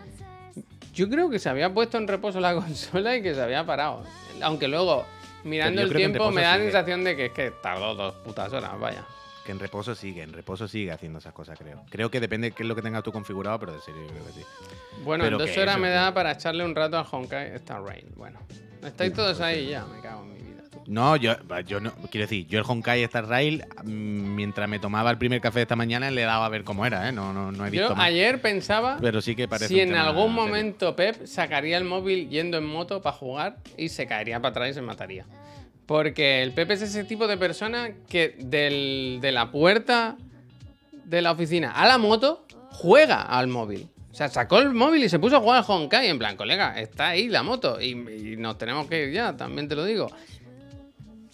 yo creo que se había puesto en reposo la [LAUGHS] consola y que se había parado. Aunque luego, mirando el tiempo, me da la sensación de que es que tardó dos putas horas, vaya. Que en reposo sigue, en reposo sigue haciendo esas cosas, creo. Creo que depende de qué es lo que tengas tú configurado, pero de serio, yo creo que sí. Bueno, Pero en dos horas me da para echarle un rato al Honkai Star Rail. Bueno, estáis todos ahí ya, me No, yo, yo no, quiero decir, yo el Honkai Star Rail, mm, mientras me tomaba el primer café de esta mañana, le daba a ver cómo era, ¿eh? No, no, no he visto Yo más. ayer pensaba Pero sí que parece si en algún serio. momento Pep sacaría el móvil yendo en moto para jugar y se caería para atrás y se mataría. Porque el Pep es ese tipo de persona que del- de la puerta de la oficina a la moto juega al móvil. O sea, sacó el móvil y se puso a jugar al Honkai. En plan, colega, está ahí la moto y, y nos tenemos que ir ya, también te lo digo.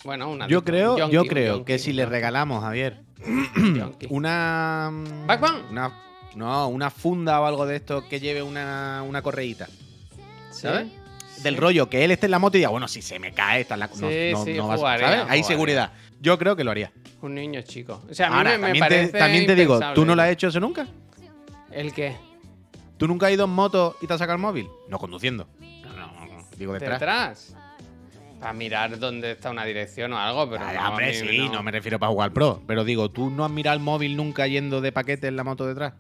Bueno, una. Yo creo, yonki, yo creo yonki, que si le regalamos, Javier, una. Una, no, una funda o algo de esto que lleve una, una correíta. ¿Sí? ¿Sabes? Del rollo que él esté en la moto y diga, bueno, si se me cae, está en la. No, Sí, no, sí, no vas- jugaría, ¿sabes? Hay seguridad. Yo creo que lo haría. Un niño chico. O sea, a mí Ahora, me, me también, parece. te, también te digo, ¿tú no lo has hecho eso nunca? ¿El qué? ¿Tú nunca has ido en moto y te has sacado el móvil? No conduciendo. No, no, no, no. Digo detrás. ¿Detrás? Para mirar dónde está una dirección o algo, pero. No, a hombre, mí sí, no. me refiero para jugar pro. Pero digo, ¿tú no has mirado el móvil nunca yendo de paquete en la moto detrás?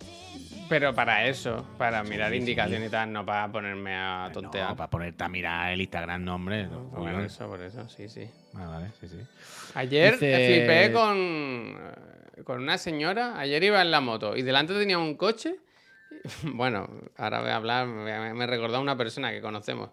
Pero para eso, para mirar sí. indicaciones y tal, no para ponerme a tontear. No, para ponerte a mirar el Instagram, no, hombre. no, Por eso, por eso, sí, sí. Ah, vale, sí, sí. Ayer Dice- flipé con, eh, con una señora. Ayer iba en la moto y delante tenía un coche. [LAUGHS] Bueno, ahora voy a hablar, me, me recordó a una persona que conocemos.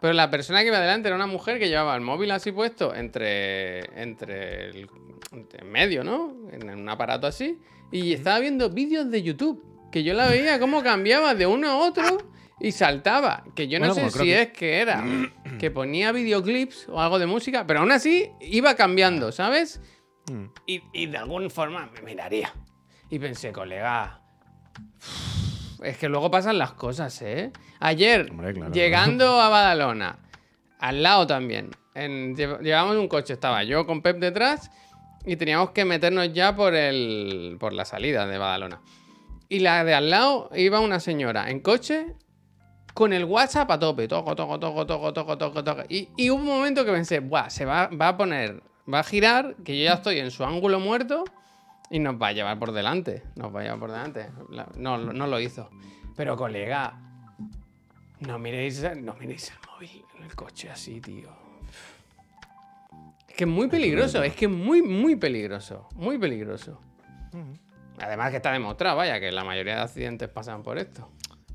Pero la persona que iba delante era una mujer que llevaba el móvil así puesto entre, entre el entre medio, ¿no? En un aparato así. Y estaba viendo vídeos de YouTube. Que yo la veía cómo cambiaba de uno a otro y saltaba. Que yo no Bueno, sé si que- es que era que ponía videoclips o algo de música, pero aún así iba cambiando, ¿sabes? Mm. Y, y de alguna forma me miraría. Y pensé, colega, es que luego pasan las cosas, ¿eh? Ayer, Hombre, claro. llegando [LAUGHS] a Badalona, al lado también, en, llevábamos un coche, estaba yo con Pep detrás y teníamos que meternos ya por, el, por la salida de Badalona. Y la de al lado iba una señora en coche con el WhatsApp a tope. Toco, toco, toco, toco, toco, toco, toco. Y, y hubo un momento que pensé, Buah, se va, va a poner, va a girar, que yo ya estoy en su ángulo muerto y nos va a llevar por delante. Nos va a llevar por delante. La- No, no lo hizo. Pero colega, no miréis, no miréis el móvil en el coche así, tío. Es que es muy peligroso, es que es muy, muy peligroso. Muy peligroso. Además que está demostrado, vaya, que la mayoría de accidentes pasan por esto.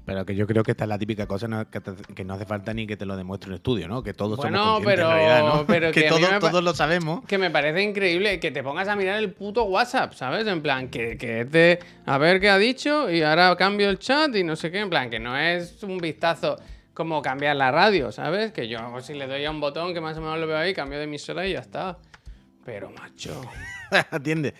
Pero que yo creo que esta es la típica cosa no- que, te- que no hace falta ni que te lo demuestre un estudio, ¿no? Que todos Bueno, somos conscientes pero- en realidad, ¿no? pero [LAUGHS] que todos, todos lo sabemos. Que me parece increíble que te pongas a mirar el puto WhatsApp, ¿sabes? En plan, que, que es de a ver qué ha dicho y ahora cambio el chat y no sé qué. En plan, que no es un vistazo como cambiar la radio, ¿sabes? Que yo si le doy a un botón que más o menos lo veo ahí, cambio de emisora y ya está. Pero, macho. [LAUGHS] Atiende.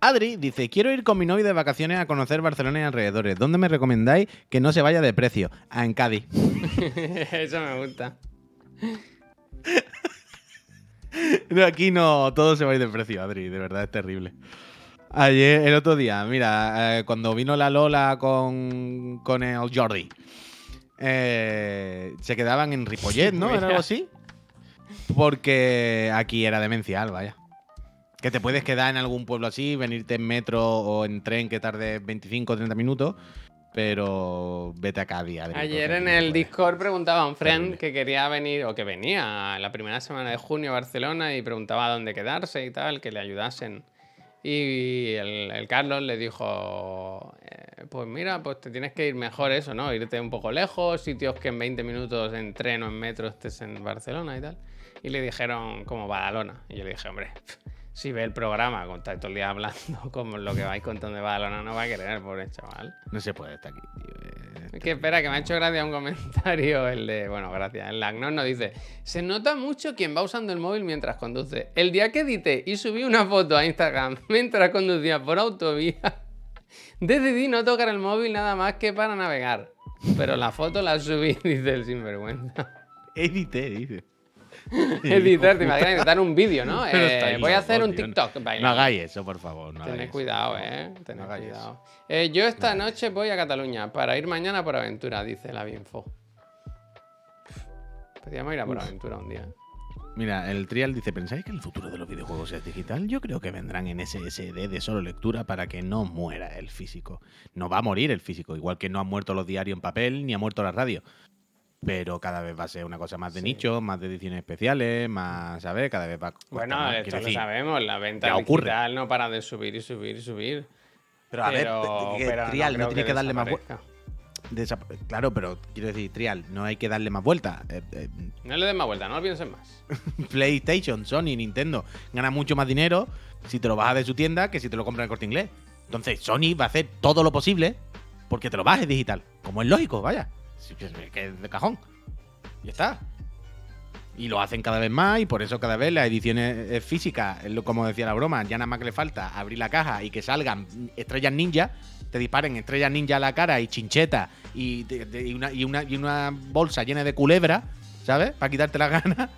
Adri dice, quiero ir con mi novio de vacaciones a conocer Barcelona y alrededores. ¿Dónde me recomendáis que no se vaya de precio? Ah, en Cádiz. [LAUGHS] Eso me gusta. [LAUGHS] No, aquí no, todo se va a ir de precio, Adri, de verdad es terrible. Ayer, el otro día, mira, eh, cuando vino la Lola con, con el Jordi, eh, se quedaban en Ripollet, ¿no? ¿Era algo así? Porque aquí era demencial, vaya. Que te puedes quedar en algún pueblo así, venirte en metro o en tren que tarde 25 o 30 minutos, pero vete a Cádiz. Ayer en el. Discord preguntaba a un friend que quería venir o que venía la primera semana de junio a Barcelona y preguntaba dónde quedarse y tal, que le ayudasen. Y el, el Carlos le dijo, eh, pues mira, pues te tienes que ir mejor eso, ¿no? Irte un poco lejos, sitios que en 20 minutos en tren o en metro estés en Barcelona y tal. Y le dijeron como Badalona. Y yo le dije, hombre, si ve el programa, con todo el día hablando [LAUGHS] como lo que vais contando de Badalona, no va a querer, pobre chaval. No se puede estar aquí, tío. eh, Es que espera, que me ha hecho gracia un comentario, el de, bueno, gracias, el Agnos nos dice, se nota mucho quien va usando el móvil mientras conduce. El día que edité y subí una foto a Instagram [LAUGHS] mientras conducía por autovía, [LAUGHS] decidí no tocar el móvil nada más que para navegar. Pero la foto la subí, dice el sinvergüenza. Edité, dice. [LAUGHS] Editar, te imaginas editar un vídeo, ¿no? [LAUGHS] Eh, voy a hacer un. TikTok. No hagáis eso, por favor. No Tened cuidado, eh. Tened cuidado. Eh, yo esta noche voy a Cataluña para ir mañana por aventura, dice la Bienfo. Podríamos ir a por aventura un día. Mira, el Trial dice, ¿pensáis que el futuro de los videojuegos es digital? Yo creo que vendrán en SSD de solo lectura para que no muera el físico. No va a morir el físico, igual que no han muerto los diarios en papel ni ha muerto la radio. Pero cada vez va a ser una cosa más de Sí. nicho, más de ediciones especiales, más, ¿sabes? Cada vez va a Bueno, más, esto lo sabemos, la venta ya ocurre. digital no para de subir y subir y subir. Pero a ver, Pero- que pero Trial no, creo tiene que, darle más vuelta. Claro, pero quiero decir, Trial, no hay que darle más vuelta. Eh, eh, No le den más vuelta, no lo piensen más. [LAUGHS] PlayStation, Sony, Nintendo ganan mucho más dinero si te lo bajas de su tienda que si te lo compras en el corte inglés. Entonces, Sony va a hacer todo lo posible porque te lo bajes digital. Como es lógico, vaya. Que es- de cajón. Ya está. Y lo hacen cada vez más y por eso cada vez las ediciones eh, físicas, como decía la broma, ya nada más que le falta abrir la caja y que salgan estrellas ninja, te disparen estrellas ninja a la cara y chincheta y, una, y, una, y una bolsa llena de culebra, ¿sabes? Para quitarte la [LAUGHS] gana.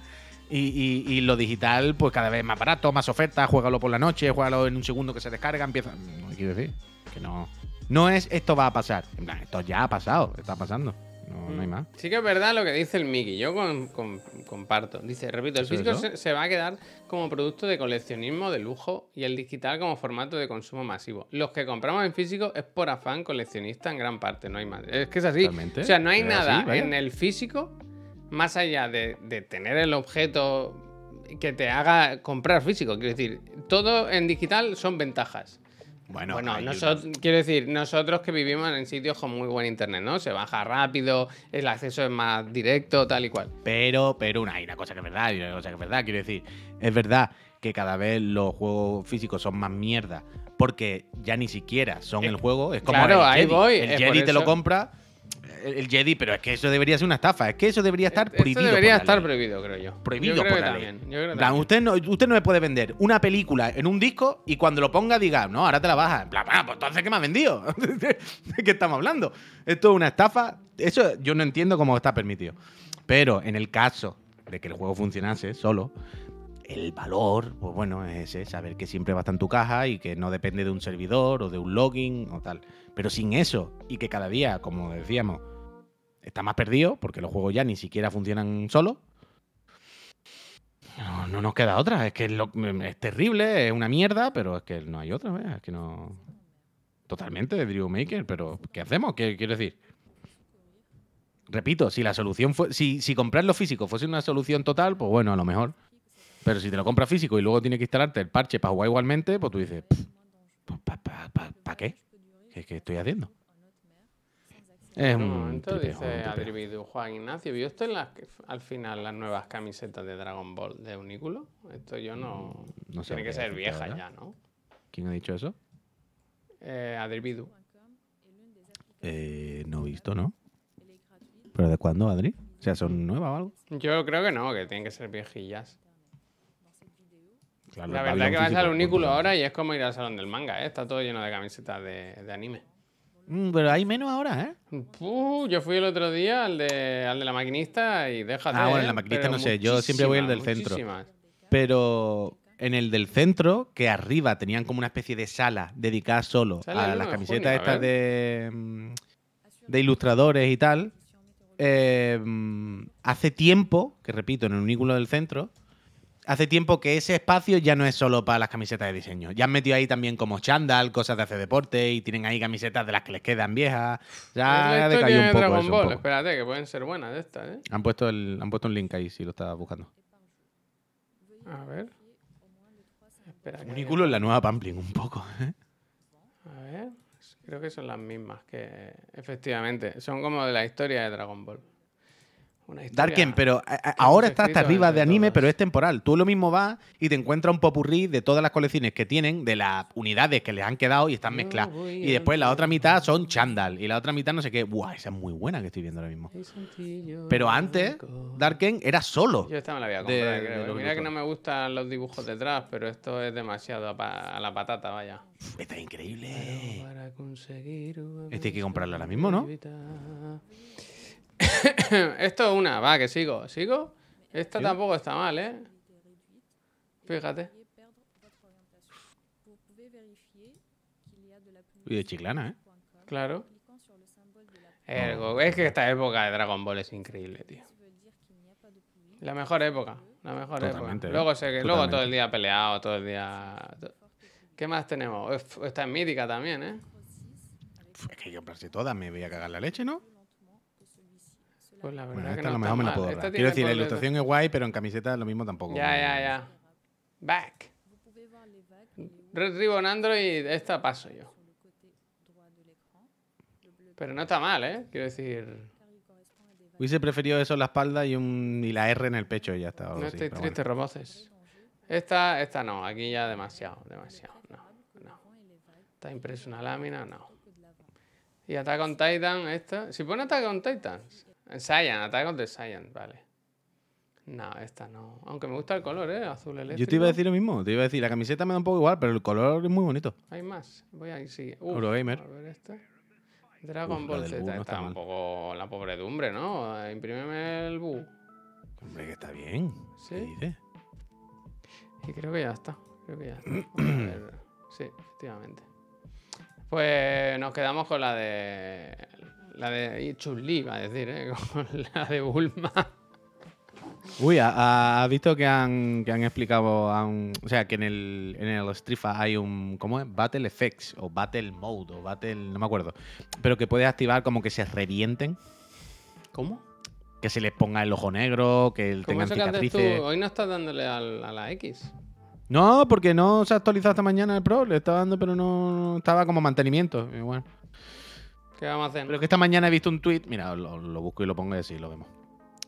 Y, y- lo digital, pues cada vez más barato, más oferta, juégalo por la noche, juégalo en un segundo que se descarga, empieza. No quiero decir que no. No es esto va a pasar. En plan, esto ya ha pasado, está pasando. No, no hay más. Sí que es verdad lo que dice el Miki, yo con- con- comparto. Dice, repito, el físico se, se va a quedar como producto de coleccionismo de lujo y el digital como formato de consumo masivo. Los que compramos en físico es por afán coleccionista en gran parte, no hay más. Es que es así. Totalmente. O sea, no hay nada así, en el físico más allá de, de tener el objeto que te haga comprar físico. Quiero decir, todo en digital son ventajas. Bueno, Bueno, quiero decir, nosotros que vivimos en sitios con muy buen internet, ¿no? Se baja rápido, el acceso es más directo, tal y cual. Pero, pero una, hay una cosa que es verdad, y una cosa que es verdad. Quiero decir, es verdad que cada vez los juegos físicos son más mierda. Porque ya ni siquiera son Eh, el juego. Es como claro, el ahí Jedi. voy, El Jedi te lo compra. El, Jedi, pero es que eso debería ser una estafa. Es que eso debería estar Esto prohibido. debería por la estar prohibido, creo yo. Prohibido yo creo por que la también. ley. Yo creo que En plan, también. usted no, usted no me puede vender una película en un disco y cuando lo ponga diga, no, ahora te la bajas. En plan, bueno, pues entonces, ¿qué me ha vendido? [LAUGHS] ¿De qué estamos hablando? Esto es una estafa. Eso yo no entiendo cómo está permitido. Pero en el caso de que el juego funcionase solo, el valor, pues bueno, es ese, saber que siempre va a estar en tu caja y que no depende de un servidor o de un login o tal. Pero sin eso, y que cada día, como decíamos, está más perdido, porque los juegos ya ni siquiera funcionan solos. No, nos queda otra. Es que es, terrible, es una mierda, pero es que no hay otra, es que no. Totalmente Drew Maker, pero ¿qué hacemos? ¿Qué quiero decir? Repito, si la solución fue. Si, si comprar lo físico fuese una solución total, pues bueno, a lo mejor. Pero si te lo compras físico y luego tienes que instalarte el parche para jugar igualmente, pues tú dices, ¿para qué? ¿Qué estoy haciendo? Es un momento dice Adribidu Juan Ignacio. ¿Vio usted al final las nuevas camisetas de Dragon Ball de Unículo? Esto yo no. Mm, no Tiene que ser vieja ya, ¿no? ¿Quién ha dicho eso? Eh, Adribidu. Eh, no he visto, ¿no? ¿Pero de cuándo, Adri? O sea, ¿son nuevas o algo? Yo creo que no, que tienen que ser viejillas. La verdad es que vas al unículo ahora y es como ir al salón del manga, ¿eh? Está todo lleno de camisetas de anime. Mm, pero hay menos ahora, ¿eh? yo fui el otro día al de, al de la maquinista y déjate. Ah, bueno, en la ¿eh? maquinista no sé, yo siempre voy al del centro. Pero en el del centro, que arriba tenían como una especie de sala dedicada solo a las camisetas estas de, mm, de ilustradores y tal, eh, mm, hace tiempo, que repito, en el unículo del centro, hace tiempo que ese espacio ya no es solo para las camisetas de diseño. Ya han metido ahí también como chándal, cosas de hacer deporte y tienen ahí camisetas de las que les quedan viejas. Ya ha decaído un poco. Dragon Ball. Espérate, que pueden ser buenas de estas, ¿eh? Han puesto, el, han puesto un link ahí si lo estás buscando. A ver. Espera, Unículo en la nueva Pampling, un poco. ¿eh? A ver. Creo que son las mismas que. Efectivamente. Son como de la historia de Dragon Ball. Darken, pero ahora está hasta arriba de anime, pero es temporal. Tú lo mismo vas y te encuentras un popurrí de todas las colecciones que tienen, de las unidades que les han quedado y están mezcladas. Y después la otra mitad son Chandal y la otra mitad no sé qué. Buah, esa es muy buena que estoy viendo ahora mismo. Pero antes, Darken era solo. Yo esta me la voy a comprar, Mira que no me gustan los dibujos detrás, pero esto es demasiado a la patata, vaya. Esta es increíble. Este hay que comprarlo ahora mismo, ¿no? [COUGHS] Esto es una, va, que sigo. ¿Sigo? Esta tampoco está mal, ¿eh? Fíjate. Y de chiclana, ¿eh? Claro. es que esta época de Dragon Ball es increíble, tío. La mejor época. La mejor época. ¿eh? Luego, sé que, luego todo el día peleado, todo el día. ¿Qué más tenemos? Esta es mítica también, ¿eh? Es que yo comprarse todas, me voy a cagar la leche, ¿no? Pues la verdad esta a lo mejor me la puedo Quiero decir, la ilustración es guay, pero en camiseta lo mismo tampoco. Ya, ya, ya. Back. Ribbon Android, esta paso yo. Pero no está mal, ¿eh? Quiero decir... Hubiese preferido eso en la espalda y, un, y la R en el pecho y ya está. No estoy triste, Romoces. Esta, esta no, aquí ya demasiado, demasiado. No, no. Está impresa una lámina, no. Y Attack on Titan, esta. Si pone Attack on Titan, Saiyan, Attack on the Saiyan, vale. No, esta no. Aunque me gusta el color, ¿eh? Azul eléctrico. Yo te iba a decir lo mismo. Te iba a decir, la camiseta me da un poco igual, pero el color es muy bonito. Hay más. Voy a ir, sí. Eurogamer. A ver esto. Dragon Ball Z. está, un poco la pobredumbre, ¿no? Imprímeme el bu. Hombre, que está bien. ¿Sí? Y creo que ya está. Creo que ya está. a ver. Sí, efectivamente. Pues nos quedamos con la de la de Chun-Li, va a decir, ¿eh? [LAUGHS] la de Bulma. Uy, ¿has visto que han, que han explicado, o sea, que en el, en el Strifa hay un, ¿cómo es? Battle Effects o Battle Mode o Battle, no me acuerdo, pero que puedes activar como que se revienten. ¿Cómo? Que se les ponga el ojo negro, que el tengan cicatrices. Hoy no estás dándole a la X. No, porque no se ha actualizado esta mañana el Pro, le estaba dando, pero no estaba como mantenimiento. Y bueno. ¿Qué vamos a hacer? Pero que esta mañana he visto un tweet, mira, lo, busco y lo pongo y así lo vemos.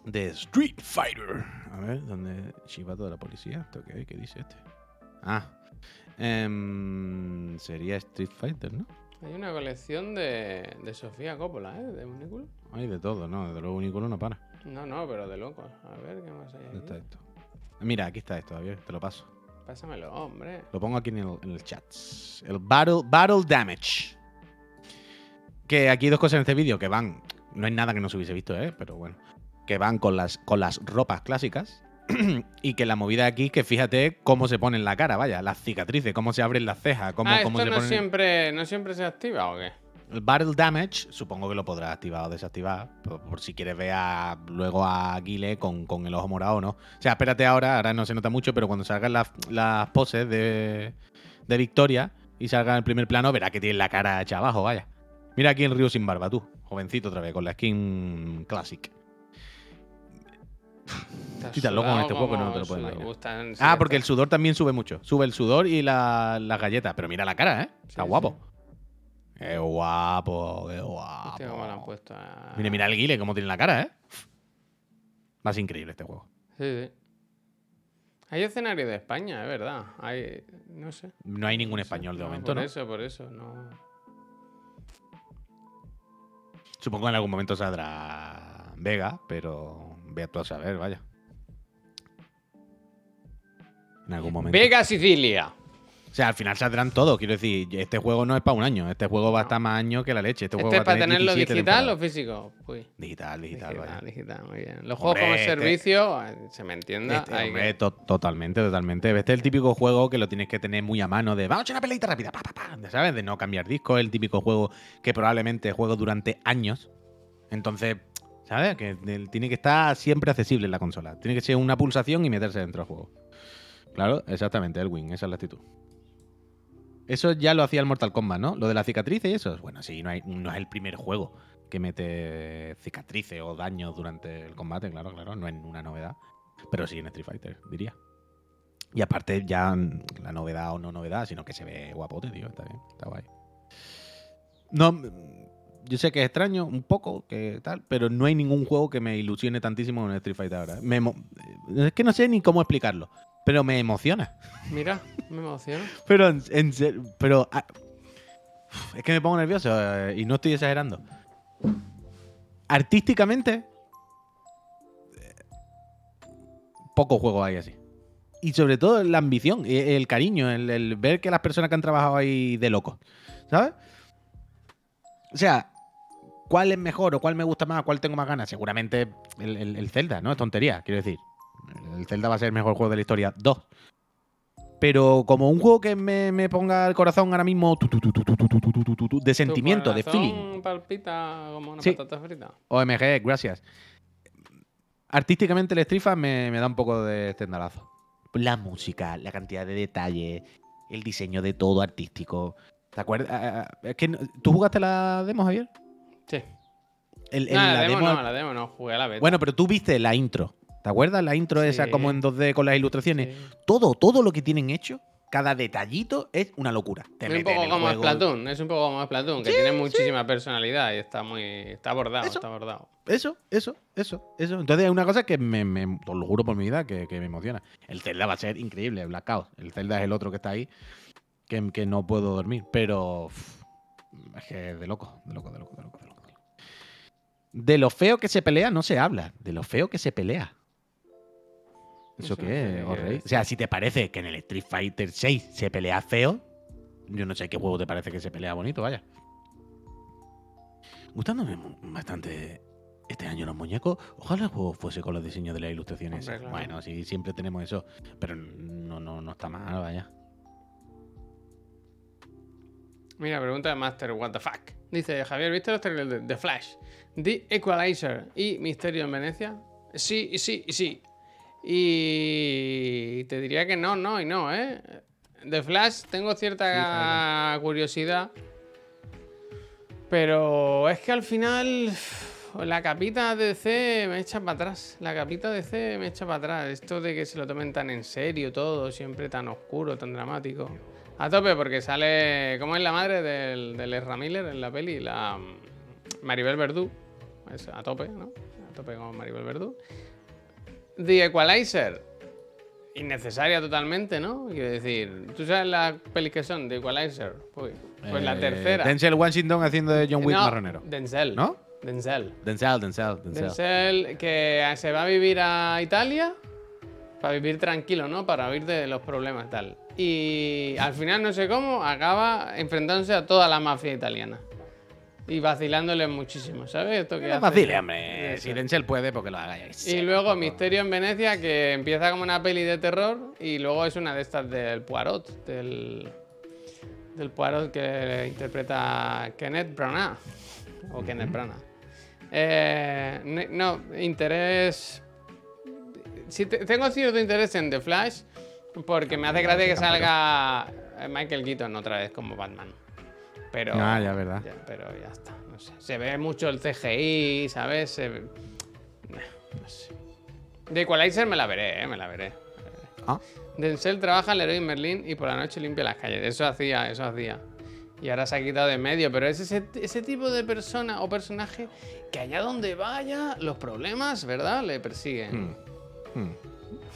De Street Fighter. A ver, ¿dónde chivato de la policía? qué, qué dice este? Ah. Em, sería Street Fighter, ¿no? Hay una colección de, de Sofía Coppola, ¿eh? De Unículo. Hay de todo, ¿no? De los Unículo no para. No, no, pero de locos. A ver, ¿qué más hay ¿Dónde está esto? Mira, aquí está esto, Javier, te lo paso. Pásamelo, hombre. Lo pongo aquí en el, en el chat. El Battle, Battle Damage. Que aquí hay dos cosas en este vídeo que van. No hay nada que no se hubiese visto, ¿eh? Pero bueno. Que van con las, con las ropas clásicas. [CLEARS THROAT] y que la movida aquí, que fíjate cómo se pone en la cara, vaya, las cicatrices, cómo se abren las cejas, cómo, ah, cómo ¿esto se no, ponen- siempre, no siempre se activa o qué? El Battle Damage, supongo que lo podrás activar o desactivar, por, por si quieres ver a- luego a Guile con, con el ojo morado o no. O sea, espérate ahora, ahora no se nota mucho, pero cuando salgan las, las poses de, de Victoria y salga en el primer plano, verás que tiene la cara hecha abajo, vaya. Mira aquí el río sin barba, tú, jovencito otra vez, con la skin Classic. Sí, tan loco con este juego que no te lo puedes. Gustan- sí, Ah, porque el sudor también sube mucho. Sube el sudor y la- las galletas. Pero mira la cara, ¿eh? Está Sí, guapo. Qué guapo, qué guapo. Hostia, cómo lo han puesto a- Mira, mira el guile, cómo tiene la cara, ¿eh? Más increíble este juego. Sí, sí. Hay escenario de España, es verdad. Hay, no sé. No hay ningún español de No, momento, por ¿no? eso, por eso. No. Supongo que en algún momento saldrá Vega, pero ve tú a saber, vaya. En algún momento. Vega Sicilia. O sea, al final saldrán todos. Quiero decir, este juego no es para un año. Este juego va a estar más años que la leche. Este, ¿Este es para tener tenerlo 17 digital o físico? Uy. Digital, digital, Digital, vaya. digital, muy bien. Los juegos como este- servicio, eh, se me entienda. Este, hay hombre, que- to- totalmente, totalmente. Este es el típico juego que lo tienes que tener muy a mano de vamos a echar una peleita rápida, pa, pa, pa", ¿sabes? De no cambiar disco. El típico juego que probablemente juego durante años. Entonces, ¿sabes? Que tiene que estar siempre accesible en la consola. Tiene que ser una pulsación y meterse dentro del juego. Claro, exactamente, el win, esa es la actitud. Eso ya lo hacía el Mortal Kombat, ¿no? Lo de la cicatriz y eso. Bueno, sí, no, hay- es el primer juego que mete cicatrices o daños durante el combate, claro, claro, no es una novedad. Pero sí en Street Fighter, diría. Y aparte, ya la novedad o no novedad, sino que se ve guapote, tío. Está bien, está guay. No, yo sé que es extraño, un poco, que tal, pero no hay ningún juego que me ilusione tantísimo en Street Fighter ahora. Me es que no sé ni cómo explicarlo, pero me emociona. Mira, me emociono. [LAUGHS] Pero, en, en pero ah, es que me pongo nervioso eh, y no estoy exagerando. Artísticamente, eh, pocos juegos hay así. Y sobre todo la ambición, y el cariño, el, el ver que las personas que han trabajado ahí de locos, ¿sabes? O sea, ¿cuál es mejor o cuál me gusta más, cuál tengo más ganas? Seguramente el, el- el Zelda, ¿no? Es tontería, quiero decir. El Zelda va a ser el mejor juego de la historia. Dos. Pero como un juego que me, ponga el corazón ahora mismo de sentimiento, de feeling. Palpita como una sí. patata. OMG, gracias. Artísticamente el Strifa me, da un poco de tendalazo. La música, la cantidad de detalles, el diseño de todo artístico. ¿Te acuerdas? Es que, ¿Tú jugaste la demo, Javier? Sí. El, no, la, la, demo, demo, no, la demo no, jugué a la beta. Bueno, pero tú viste la intro. ¿Te acuerdas? La intro esa como en 2D con las ilustraciones. Sí. Todo, todo lo que tienen hecho, cada detallito es una locura. Te Es un poco como. Splatoon, es un poco como Splatoon, que tiene muchísima personalidad y está muy. está abordado, Eso. está abordado. Eso, eso, eso, eso. Entonces es una cosa que me, me- os lo juro por mi vida, que, que me emociona. El Zelda va a ser increíble, Blackout. El Zelda es el otro que está ahí, que, que no puedo dormir. Pero es que de loco, de loco, de loco, de loco. de loco. De lo feo que se pelea no se habla, de lo feo que se pelea. ¿Eso qué decir. O sea, si te parece que en el Street Fighter 6 se pelea feo, yo no sé qué juego te parece que se pelea bonito, vaya. Gustándome bastante este año los muñecos. Ojalá el juego fuese con los diseños de las ilustraciones. Hombre, claro. Bueno, sí, siempre tenemos eso. Pero no, no, no está mal, vaya. Mira, pregunta de Master, what the fuck. Dice, Javier, ¿viste los trailers de The Flash? The Equalizer y Misterio en Venecia. Sí, sí, sí. Y te diría que no, no y no, ¿eh? The Flash, tengo cierta curiosidad. Pero es que al final [SIGHS] la capita de DC me echa para atrás. La capita de DC me echa para atrás. Esto de que se lo tomen tan en serio todo, siempre tan oscuro, tan dramático. A tope, porque sale. ¿Cómo es la madre del, del Ezra Miller en la peli? La mm, Maribel Verdú. Es a tope, ¿no? A tope con Maribel Verdú. The Equalizer. Innecesaria totalmente, ¿no? Quiero decir, ¿tú sabes las pelis que son? The Equalizer. Uy, pues la Eh, tercera. Denzel Washington haciendo de John Wick No, marronero. Denzel. ¿No? Denzel. Denzel, Denzel, Denzel. Denzel que se va a vivir a Italia para vivir tranquilo, ¿no? Para huir de los problemas tal. Y al final, no sé cómo, acaba enfrentándose a toda la mafia italiana. Y vacilándole muchísimo, ¿sabes? Esto que No hace- vacile, hombre. Eso. Si Denzel puede, porque lo hagáis. Y luego Misterio en Venecia, que empieza como una peli de terror y luego es una de estas del Poirot, del, del Poirot que interpreta Kenneth Branagh. O Kenneth Branagh. Eh, no, interés... Te- tengo cierto interés en The Flash porque me hace gracia que salga eh, Michael Keaton otra vez como Batman. Pero, Ah, ya, verdad. ya, pero ya está, no sé. Se ve mucho el CGI, ¿sabes? Se ve- no sé. De Equalizer me la veré, ¿eh? Me la veré. Ah, Denzel trabaja en Leroy Merlin y por la noche limpia las calles. Eso hacía, eso hacía. Y ahora se ha quitado de medio, pero es ese, ese tipo de persona o personaje que allá donde vaya, los problemas, ¿verdad? Le persiguen. hmm.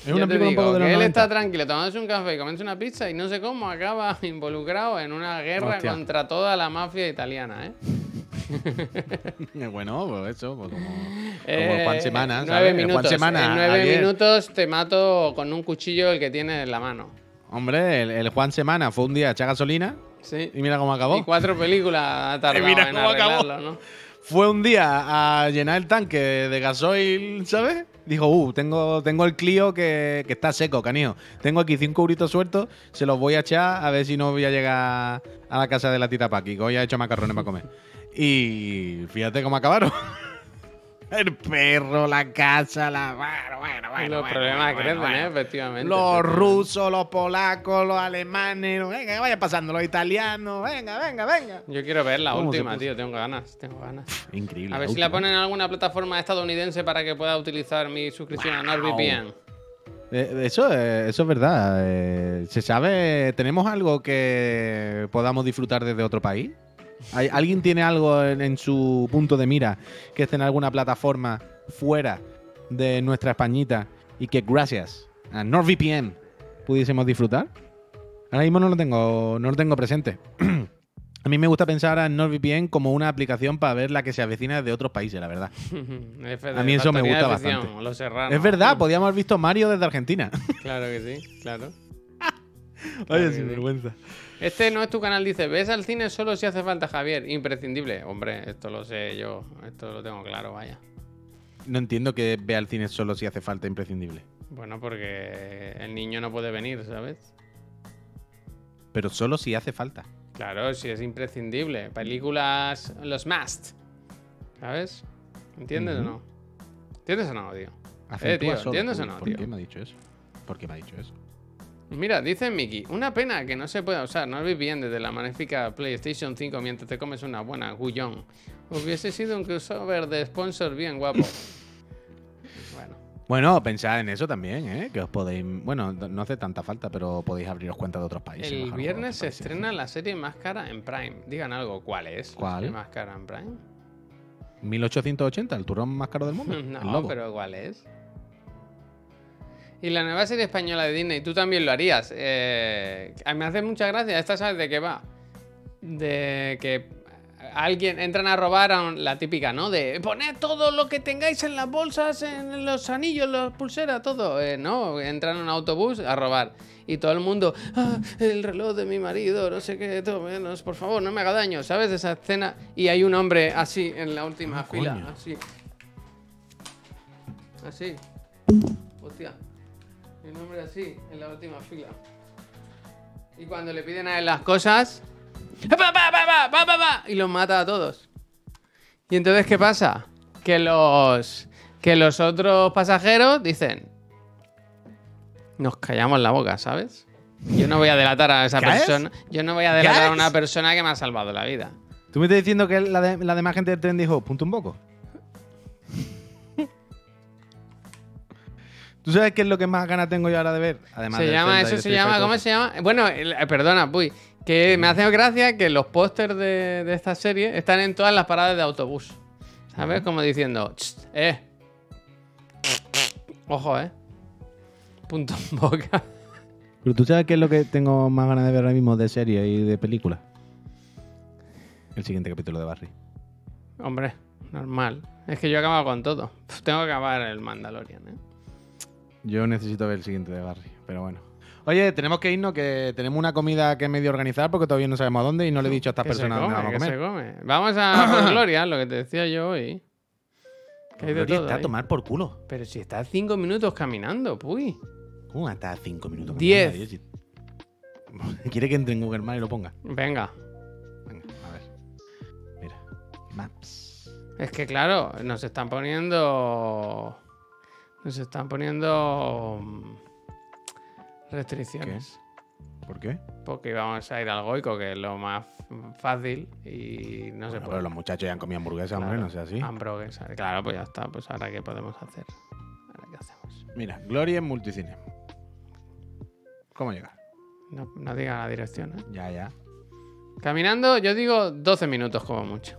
Es una película un poco de los él 90. está tranquilo tomándose un café y comiéndose una pizza y no sé cómo acaba [LAUGHS] involucrado en una guerra Hostia. contra toda la mafia italiana, ¿eh? [LAUGHS] Bueno, pues eso, pues como, [LAUGHS] como Eh, Juan Semana, ¿sabes? Nueve minutos. Juan Semana, en nueve ayer. minutos te mato con un cuchillo el que tiene en la mano. Hombre, el, el Juan Semana fue un día a echar gasolina Sí. y mira cómo Y acabó. cuatro películas ha tardado mira en cómo acabó. Fue un día a llenar el tanque de gasoil, ¿sabes? Dijo, uh, tengo, tengo el Clio que, que está seco, canijo. Tengo aquí cinco euritos sueltos, se los voy a echar a ver si no voy a llegar a la casa de la tita Paqui, que hoy ha hecho macarrones para comer. Y fíjate cómo acabaron. [LAUGHS] El perro, la casa, la... Bueno, bueno, bueno. los bueno, problemas bueno, crecen, bueno. ¿eh? Efectivamente. Los efectivamente. rusos, los polacos, los alemanes, venga, que vaya pasando, los italianos, venga, venga, venga. Yo quiero ver la ¿Cómo se última, tío. Tengo ganas, tengo ganas. Increíble. A ver si la ponen en alguna plataforma estadounidense para que pueda utilizar mi suscripción a NordVPN. Eh, Eso, eh, eso es verdad. eh, ¿Se sabe? ¿Tenemos algo que podamos disfrutar desde otro país? ¿Hay- ¿Alguien tiene algo en, en su punto de mira que esté en alguna plataforma fuera de nuestra Españita y que gracias a NordVPN pudiésemos disfrutar? Ahora mismo no lo tengo, no lo tengo presente. [CLEARS THROAT] a mí me gusta pensar en NordVPN como una aplicación para ver la que se avecina de otros países, la verdad. [LAUGHS] A mí eso me gusta bastante. Es verdad, podíamos haber visto Mario desde Argentina. Claro que sí, claro. [LAUGHS] Oye, que sin sí. Este no es tu canal, dice, ¿ves al cine solo si hace falta Javier? Imprescindible. Hombre, esto lo sé yo, esto lo tengo claro, vaya. No entiendo que vea el cine solo si hace falta imprescindible. Bueno, porque el niño no puede venir, ¿sabes? Pero solo si hace falta. Claro, si es imprescindible. Películas, los must. ¿Sabes? ¿Entiendes o no? ¿Entiendes o no, tío? Eh, tío. ¿entiendes o no, ¿Por tío? qué me ha dicho eso? ¿Por qué me ha dicho eso? Mira, dice Mickey, una pena que no se pueda usar NordVPN desde la magnífica PlayStation 5 mientras te comes una buena gullón. Hubiese sido un crossover de sponsor bien guapo. Bueno, Bueno, pensad en eso también, ¿eh? Que os podéis. Bueno, no hace tanta falta, pero podéis abriros cuenta de otros países. el viernes se países. estrena la serie más cara en Prime. Digan algo, ¿cuál es? la ¿Cuál? serie más cara en Prime? 1880, el turrón más caro del mundo. [LAUGHS] No, pero ¿cuál es? Y la nueva serie española de Disney, tú también lo harías. Eh, me hace mucha gracia. ¿Esta sabes de qué va? De que alguien entran a robar a un- la típica, ¿no? De poned todo lo que tengáis en las bolsas, en los anillos, las pulseras, todo. Eh, no, entran en un autobús a robar. Y todo el mundo, "Ah, el reloj de mi marido, no sé qué, todo menos, por favor, no me haga daño, ¿sabes? Esa escena. Y hay un hombre así en la última Ah, fila, coño. así. Así. Hostia. Un hombre así, en la última fila. Y cuando le piden a él las cosas. Y los mata a todos. Y entonces, ¿qué pasa? Que los. Que los otros pasajeros dicen. Nos callamos la boca, ¿sabes? Yo no voy a delatar a esa persona. Yo no voy a delatar a una persona que me ha salvado la vida. ¿Tú me estás diciendo que la, de- la demás gente del tren dijo, punto un poco? ¿Tú sabes qué es lo que más ganas tengo yo ahora de ver? Además se llama, Zelda eso se llama, ¿cómo 2. se llama? Bueno, el- eh, perdona, Puy, que me hace gracia que los pósters de, de esta serie están en todas las paradas de autobús. ¿Sabes? Como diciendo, "Ch, eh. Ojo, eh. Punto en boca. Pero tú sabes qué es lo que tengo más ganas de ver ahora mismo de serie y de película. El siguiente capítulo de Barry. Hombre, normal. Es que yo he acabado con todo. Tengo que acabar el Mandalorian, eh. Yo necesito ver el siguiente de Barry, pero bueno. Oye, tenemos que irnos, que tenemos una comida que medio organizar porque todavía no sabemos a dónde y no le he dicho a estas ¿Qué se personas dónde vamos a ¿Qué comer. se come? Vamos a [COUGHS] Gloria, lo que te decía yo hoy. Que hay de Gloria todo está a tomar por culo. Pero si está cinco minutos caminando, puy. ¿Cómo está a cinco minutos? Diez. caminando? Si- [LAUGHS] Quiere que entre en Google Maps y lo ponga. Venga. Venga, a ver. Mira. Maps. Es que claro, nos están poniendo. Nos están poniendo. mm, Restricciones. ¿Por qué? Porque íbamos a ir al Goico, que es lo más fácil, y no se Bueno, puede. pero los muchachos ya han comido hamburguesa, hombre, no sea así. Hamburguesa. Claro, pues ya está. Pues ahora qué podemos hacer. Ahora qué hacemos. Mira, Gloria en multicine. ¿Cómo llegar? No, no diga la dirección, ¿eh? Ya, ya. Caminando, yo digo 12 minutos como mucho.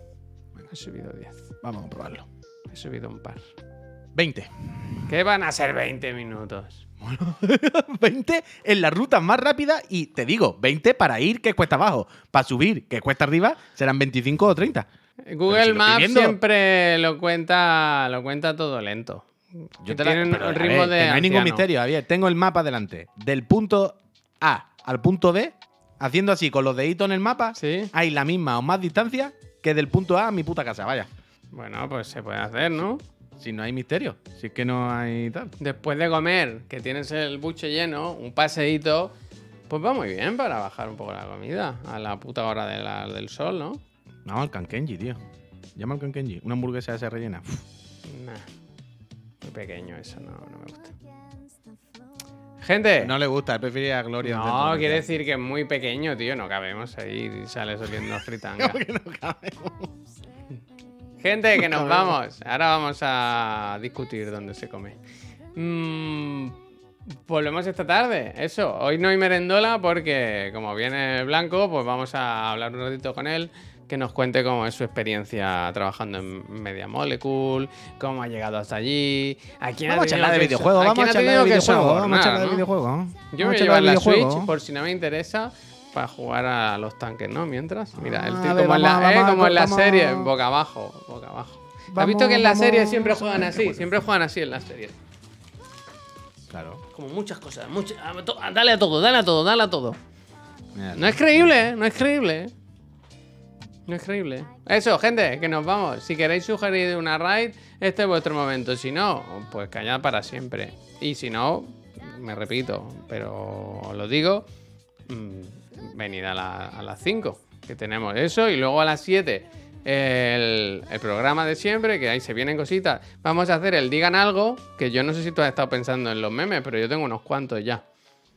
He subido 10. Vamos a probarlo. He subido un par. 20. ¿Qué van a ser 20 minutos? 20 [LAUGHS] en la ruta más rápida y te digo, 20 para ir que cuesta abajo. Para subir que cuesta arriba serán 25 o 30. Google si Maps viendo. siempre lo cuenta, lo cuenta todo lento. Yo te la- un ritmo ver, de no hay ningún misterio, Javier. Tengo el mapa delante. Del punto A al punto B, haciendo así con los deditos en el mapa, ¿Sí? hay la misma o más distancia que del punto A a mi puta casa. Vaya. Bueno, pues se puede hacer, ¿no? Si no hay misterio. Si es que no hay tal. Después de comer, que tienes el buche lleno, un paseíto, pues va muy bien para bajar un poco la comida a la puta hora de la- del sol, ¿no? Vamos al Kankenji, tío. Llama al Kankenji. Una hamburguesa esa rellena. Uf. Nah. Muy pequeño eso, no, no me gusta. Gente, No le gusta, él prefería a Gloria. no, quiere decir que es muy pequeño, tío. No cabemos ahí y sale oliendo fritanga. [LAUGHS] Que no cabe. Gente, que nos vamos. Ahora vamos a discutir dónde se come. Mm, volvemos esta tarde. Eso, hoy no hay merendola porque como viene Blanco, pues vamos a hablar un ratito con él. Que nos cuente cómo es su experiencia trabajando en Media Molecule, cómo ha llegado hasta allí, a quién Vamos a ha tenido charlar de videojuegos, vamos a ha charlar de videojuegos, vamos a sobornar, charlar de ¿no? videojuegos. Yo voy a llevar la. Switch por si no me interesa para jugar a los tanques, ¿no? Mientras, mira, el Ah, tío a ver, como, en la, eh, vamos como en la serie, boca abajo, boca abajo. ¿Has visto que en la vamos. serie siempre juegan así? Siempre juegan así en las series. Claro. Como muchas cosas, muchas- a to- a- dale a todo, dale a todo, dale a todo. Mira, No es creíble, ¿eh? No es creíble. ¿eh? No es creíble. Eso, gente, que nos vamos. Si queréis sugerir una raid, este es vuestro momento. Si no, pues callad para siempre. Y si no, me repito, pero os lo digo, mm, venid a, la- a las 5, que tenemos eso, y luego a las 7 el, el programa de siempre, que ahí se vienen cositas. Vamos a hacer el Digan Algo, que yo no sé si tú has estado pensando en los memes, pero yo tengo unos cuantos ya.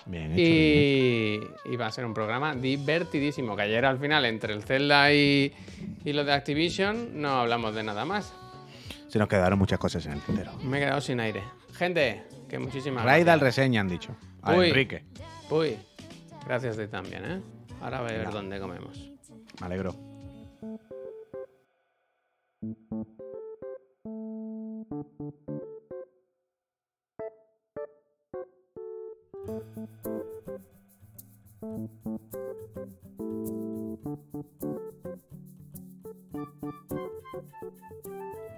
Bien hecho, bien. Y, y va a ser un programa divertidísimo. Que ayer al final, entre el Zelda y, y lo de Activision, no hablamos de nada más. Se nos quedaron muchas cosas en el tintero. Me he quedado sin aire. Gente, que muchísimas Raid al gracias. reseña, han dicho. A Uy. Enrique. Uy, gracias de también, ¿eh? Ahora voy a ver dónde comemos. Me alegro.